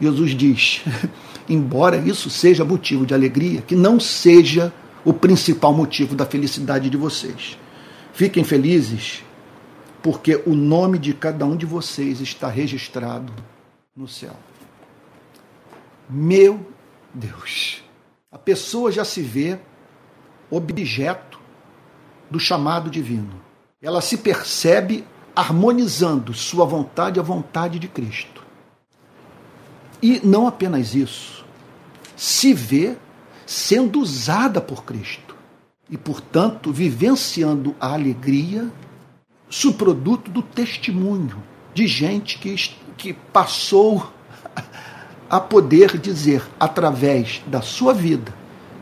Jesus diz: [laughs] embora isso seja motivo de alegria, que não seja o principal motivo da felicidade de vocês. Fiquem felizes, porque o nome de cada um de vocês está registrado no céu. Meu Deus! A pessoa já se vê objeto do chamado divino. Ela se percebe harmonizando sua vontade à vontade de Cristo. E não apenas isso, se vê sendo usada por Cristo e, portanto, vivenciando a alegria, subproduto do testemunho de gente que, que passou a poder dizer, através da sua vida,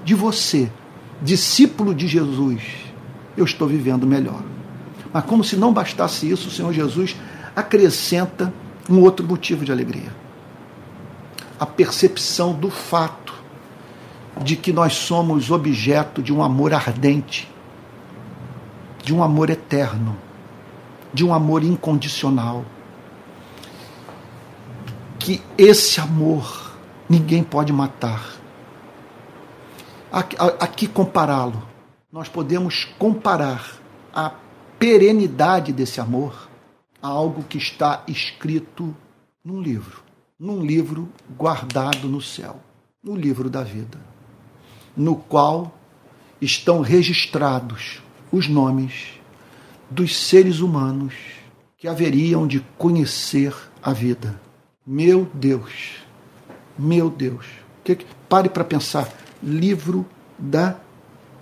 de você, discípulo de Jesus, eu estou vivendo melhor. Mas, como se não bastasse isso, o Senhor Jesus acrescenta um outro motivo de alegria: a percepção do fato de que nós somos objeto de um amor ardente, de um amor eterno, de um amor incondicional. Que esse amor ninguém pode matar. Aqui compará-lo. Nós podemos comparar a perenidade desse amor a algo que está escrito num livro, num livro guardado no céu, no livro da vida, no qual estão registrados os nomes dos seres humanos que haveriam de conhecer a vida. Meu Deus, meu Deus. Pare para pensar. Livro da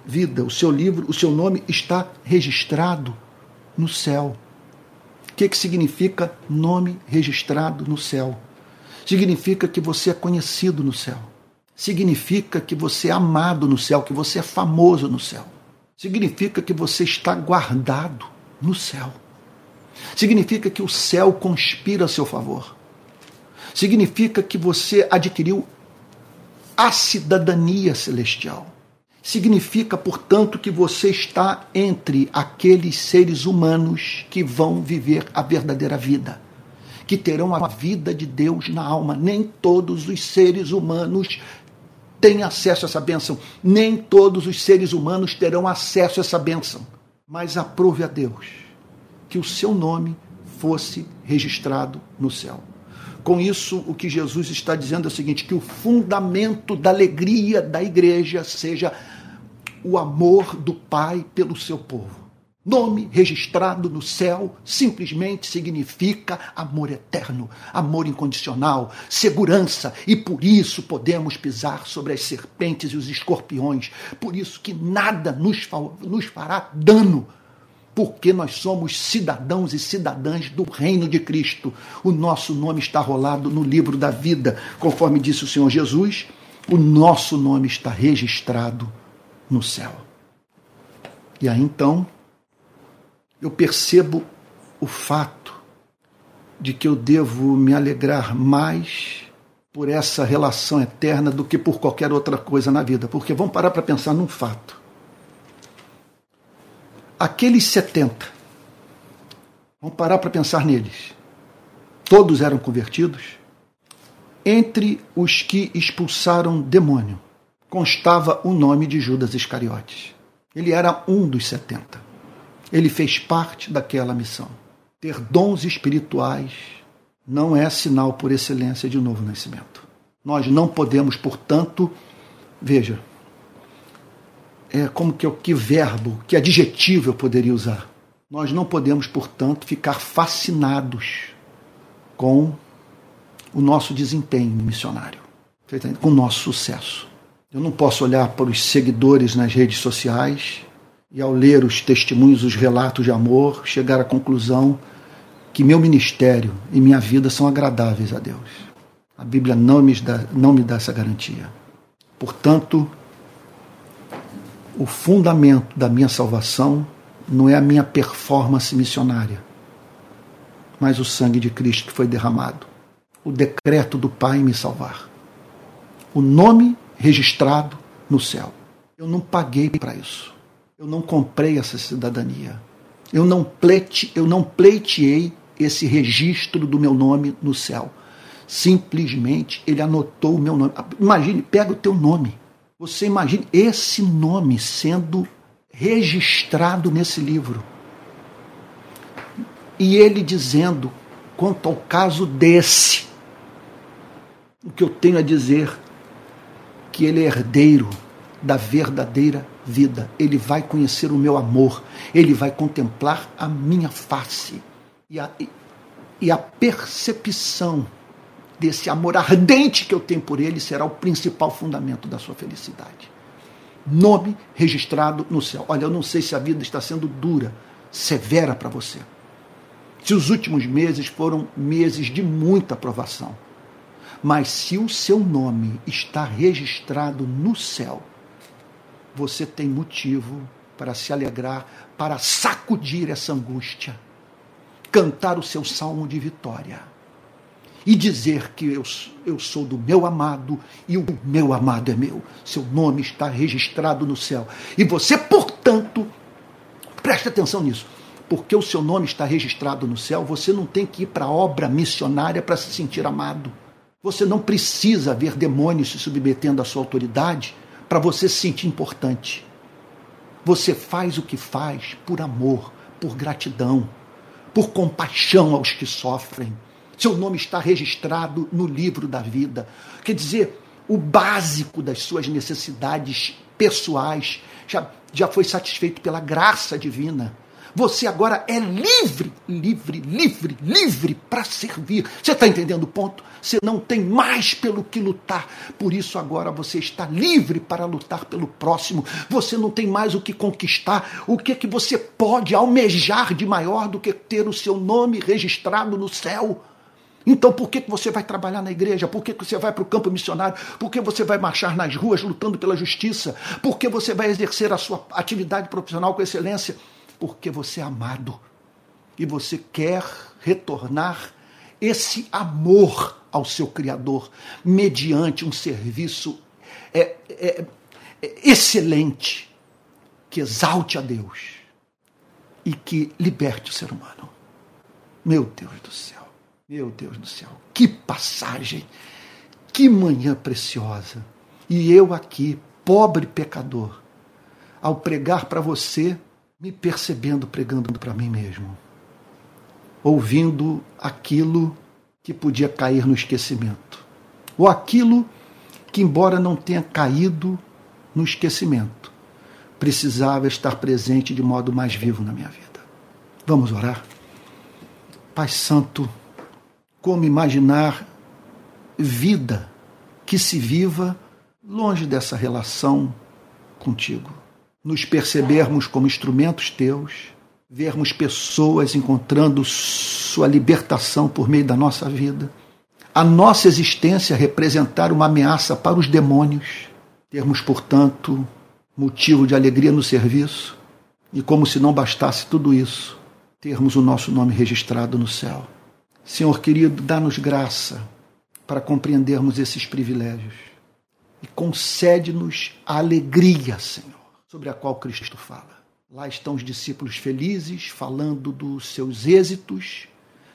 vida. O seu livro, o seu nome está registrado no céu. O que, que significa nome registrado no céu? Significa que você é conhecido no céu. Significa que você é amado no céu, que você é famoso no céu. Significa que você está guardado no céu. Significa que o céu conspira a seu favor. Significa que você adquiriu a cidadania celestial. Significa, portanto, que você está entre aqueles seres humanos que vão viver a verdadeira vida, que terão a vida de Deus na alma. Nem todos os seres humanos têm acesso a essa bênção, nem todos os seres humanos terão acesso a essa bênção. Mas aprove a Deus que o seu nome fosse registrado no céu. Com isso, o que Jesus está dizendo é o seguinte: que o fundamento da alegria da igreja seja o amor do Pai pelo seu povo. Nome registrado no céu simplesmente significa amor eterno, amor incondicional, segurança, e por isso podemos pisar sobre as serpentes e os escorpiões. Por isso que nada nos, nos fará dano, porque nós somos cidadãos e cidadãs do reino de Cristo. O nosso nome está rolado no livro da vida, conforme disse o Senhor Jesus. O nosso nome está registrado no céu. E aí então eu percebo o fato de que eu devo me alegrar mais por essa relação eterna do que por qualquer outra coisa na vida. Porque vamos parar para pensar num fato. Aqueles 70, vamos parar para pensar neles. Todos eram convertidos. Entre os que expulsaram demônio, constava o nome de Judas Iscariotes. Ele era um dos setenta. Ele fez parte daquela missão. Ter dons espirituais não é sinal por excelência de novo nascimento. Nós não podemos, portanto, veja, é como que que verbo, que adjetivo eu poderia usar? Nós não podemos, portanto, ficar fascinados com o nosso desempenho missionário, com o nosso sucesso. Eu não posso olhar para os seguidores nas redes sociais e, ao ler os testemunhos, os relatos de amor, chegar à conclusão que meu ministério e minha vida são agradáveis a Deus. A Bíblia não me dá, não me dá essa garantia. Portanto, o fundamento da minha salvação não é a minha performance missionária, mas o sangue de Cristo que foi derramado. O decreto do Pai me salvar. O nome registrado no céu. Eu não paguei para isso. Eu não comprei essa cidadania. Eu não, plete, eu não pleiteei esse registro do meu nome no céu. Simplesmente ele anotou o meu nome. Imagine, pega o teu nome. Você imagine esse nome sendo registrado nesse livro. E ele dizendo, quanto ao caso desse, o que eu tenho a dizer que ele é herdeiro da verdadeira vida. Ele vai conhecer o meu amor, ele vai contemplar a minha face. E a, e a percepção desse amor ardente que eu tenho por ele será o principal fundamento da sua felicidade. Nome registrado no céu. Olha, eu não sei se a vida está sendo dura, severa para você. Se os últimos meses foram meses de muita provação. Mas se o seu nome está registrado no céu, você tem motivo para se alegrar, para sacudir essa angústia, cantar o seu salmo de vitória e dizer que eu, eu sou do meu amado e o meu amado é meu. Seu nome está registrado no céu. E você, portanto, preste atenção nisso. Porque o seu nome está registrado no céu, você não tem que ir para a obra missionária para se sentir amado. Você não precisa ver demônios se submetendo à sua autoridade para você se sentir importante. Você faz o que faz por amor, por gratidão, por compaixão aos que sofrem seu nome está registrado no livro da vida. Quer dizer, o básico das suas necessidades pessoais já, já foi satisfeito pela graça divina. Você agora é livre, livre, livre, livre para servir. Você está entendendo o ponto? Você não tem mais pelo que lutar. Por isso agora você está livre para lutar pelo próximo. Você não tem mais o que conquistar. O que é que você pode almejar de maior do que ter o seu nome registrado no céu? Então, por que você vai trabalhar na igreja? Por que você vai para o campo missionário? Por que você vai marchar nas ruas lutando pela justiça? Por que você vai exercer a sua atividade profissional com excelência? Porque você é amado e você quer retornar esse amor ao seu Criador mediante um serviço é, é, é excelente que exalte a Deus e que liberte o ser humano. Meu Deus do céu. Meu Deus do céu, que passagem, que manhã preciosa. E eu aqui, pobre pecador, ao pregar para você, me percebendo pregando para mim mesmo, ouvindo aquilo que podia cair no esquecimento, ou aquilo que, embora não tenha caído no esquecimento, precisava estar presente de modo mais vivo na minha vida. Vamos orar? Pai Santo, como imaginar vida que se viva longe dessa relação contigo. Nos percebermos como instrumentos teus, vermos pessoas encontrando sua libertação por meio da nossa vida, a nossa existência representar uma ameaça para os demônios, termos, portanto, motivo de alegria no serviço e, como se não bastasse tudo isso, termos o nosso nome registrado no céu. Senhor querido, dá-nos graça para compreendermos esses privilégios e concede-nos a alegria, Senhor, sobre a qual Cristo fala. Lá estão os discípulos felizes, falando dos seus êxitos,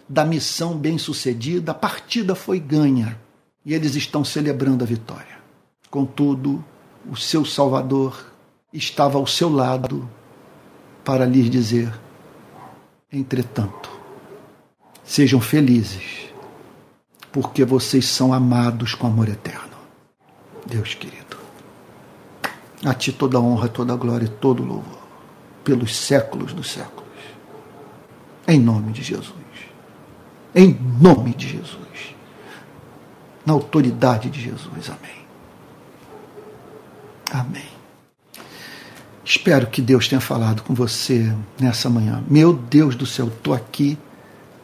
da missão bem-sucedida, a partida foi ganha e eles estão celebrando a vitória. Contudo, o seu Salvador estava ao seu lado para lhes dizer: entretanto, Sejam felizes, porque vocês são amados com amor eterno. Deus querido, a Ti toda honra, toda glória e todo louvor, pelos séculos dos séculos. Em nome de Jesus. Em nome de Jesus. Na autoridade de Jesus. Amém. Amém. Espero que Deus tenha falado com você nessa manhã. Meu Deus do céu, estou aqui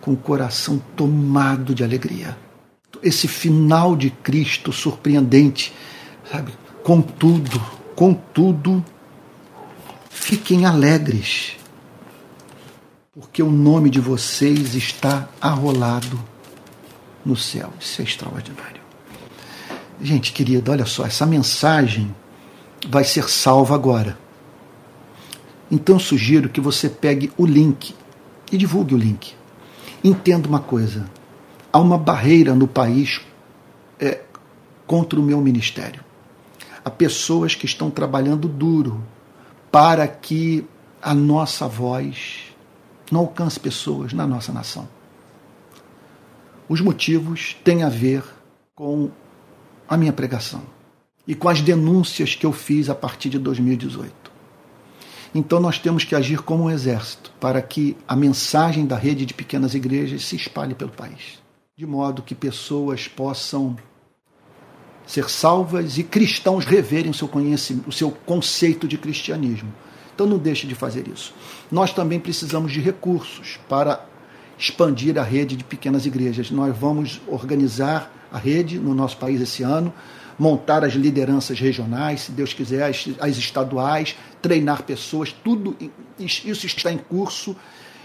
com o coração tomado de alegria. Esse final de Cristo surpreendente, sabe? Contudo, contudo, fiquem alegres, porque o nome de vocês está arrolado no céu. Isso é extraordinário. Gente querida, olha só, essa mensagem vai ser salva agora. Então sugiro que você pegue o link e divulgue o link. Entenda uma coisa: há uma barreira no país é, contra o meu ministério. Há pessoas que estão trabalhando duro para que a nossa voz não alcance pessoas na nossa nação. Os motivos têm a ver com a minha pregação e com as denúncias que eu fiz a partir de 2018. Então nós temos que agir como um exército para que a mensagem da rede de pequenas igrejas se espalhe pelo país, de modo que pessoas possam ser salvas e cristãos reverem o seu, conhecimento, o seu conceito de cristianismo. Então não deixe de fazer isso. Nós também precisamos de recursos para expandir a rede de pequenas igrejas. Nós vamos organizar a rede no nosso país esse ano montar as lideranças regionais, se Deus quiser, as, as estaduais, treinar pessoas, tudo isso está em curso.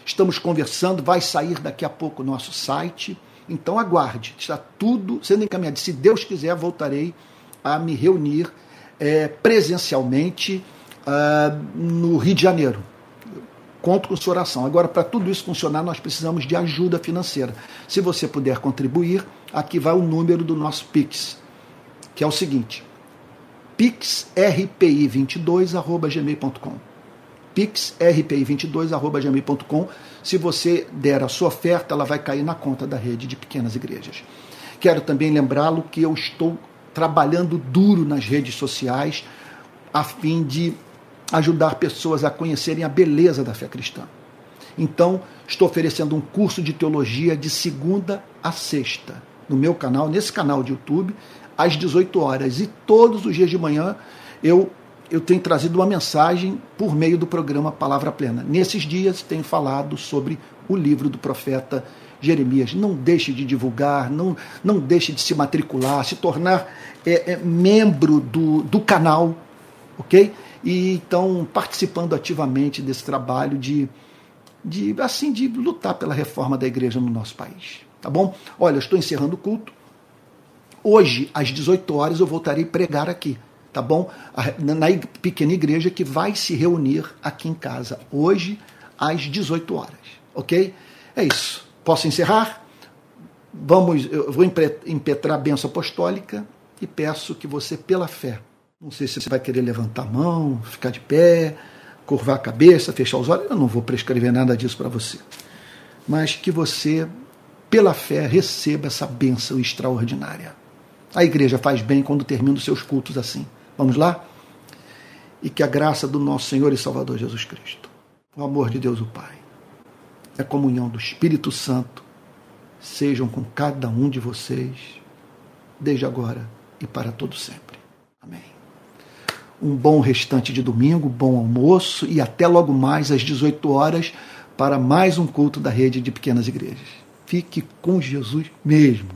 Estamos conversando, vai sair daqui a pouco o nosso site. Então aguarde, está tudo sendo encaminhado. Se Deus quiser, voltarei a me reunir é, presencialmente uh, no Rio de Janeiro. Conto com sua oração. Agora, para tudo isso funcionar, nós precisamos de ajuda financeira. Se você puder contribuir, aqui vai o número do nosso Pix que é o seguinte: pixrpi22@gmail.com. pixrpi22@gmail.com. Se você der a sua oferta, ela vai cair na conta da rede de pequenas igrejas. Quero também lembrá-lo que eu estou trabalhando duro nas redes sociais a fim de ajudar pessoas a conhecerem a beleza da fé cristã. Então, estou oferecendo um curso de teologia de segunda a sexta no meu canal, nesse canal de YouTube, às 18 horas. E todos os dias de manhã eu, eu tenho trazido uma mensagem por meio do programa Palavra Plena. Nesses dias tenho falado sobre o livro do profeta Jeremias. Não deixe de divulgar, não, não deixe de se matricular, se tornar é, é, membro do, do canal, ok? E então participando ativamente desse trabalho de, de assim de lutar pela reforma da igreja no nosso país. Tá bom? Olha, estou encerrando o culto. Hoje, às 18 horas, eu voltarei pregar aqui, tá bom? Na pequena igreja que vai se reunir aqui em casa, hoje, às 18 horas, ok? É isso. Posso encerrar? Vamos, eu vou impetrar a benção apostólica e peço que você, pela fé, não sei se você vai querer levantar a mão, ficar de pé, curvar a cabeça, fechar os olhos, eu não vou prescrever nada disso para você. Mas que você, pela fé, receba essa bênção extraordinária. A igreja faz bem quando termina os seus cultos assim. Vamos lá? E que a graça do nosso Senhor e Salvador Jesus Cristo, o amor de Deus o Pai, a comunhão do Espírito Santo sejam com cada um de vocês, desde agora e para todo sempre. Amém. Um bom restante de domingo, bom almoço e até logo mais às 18 horas para mais um culto da rede de pequenas igrejas. Fique com Jesus mesmo.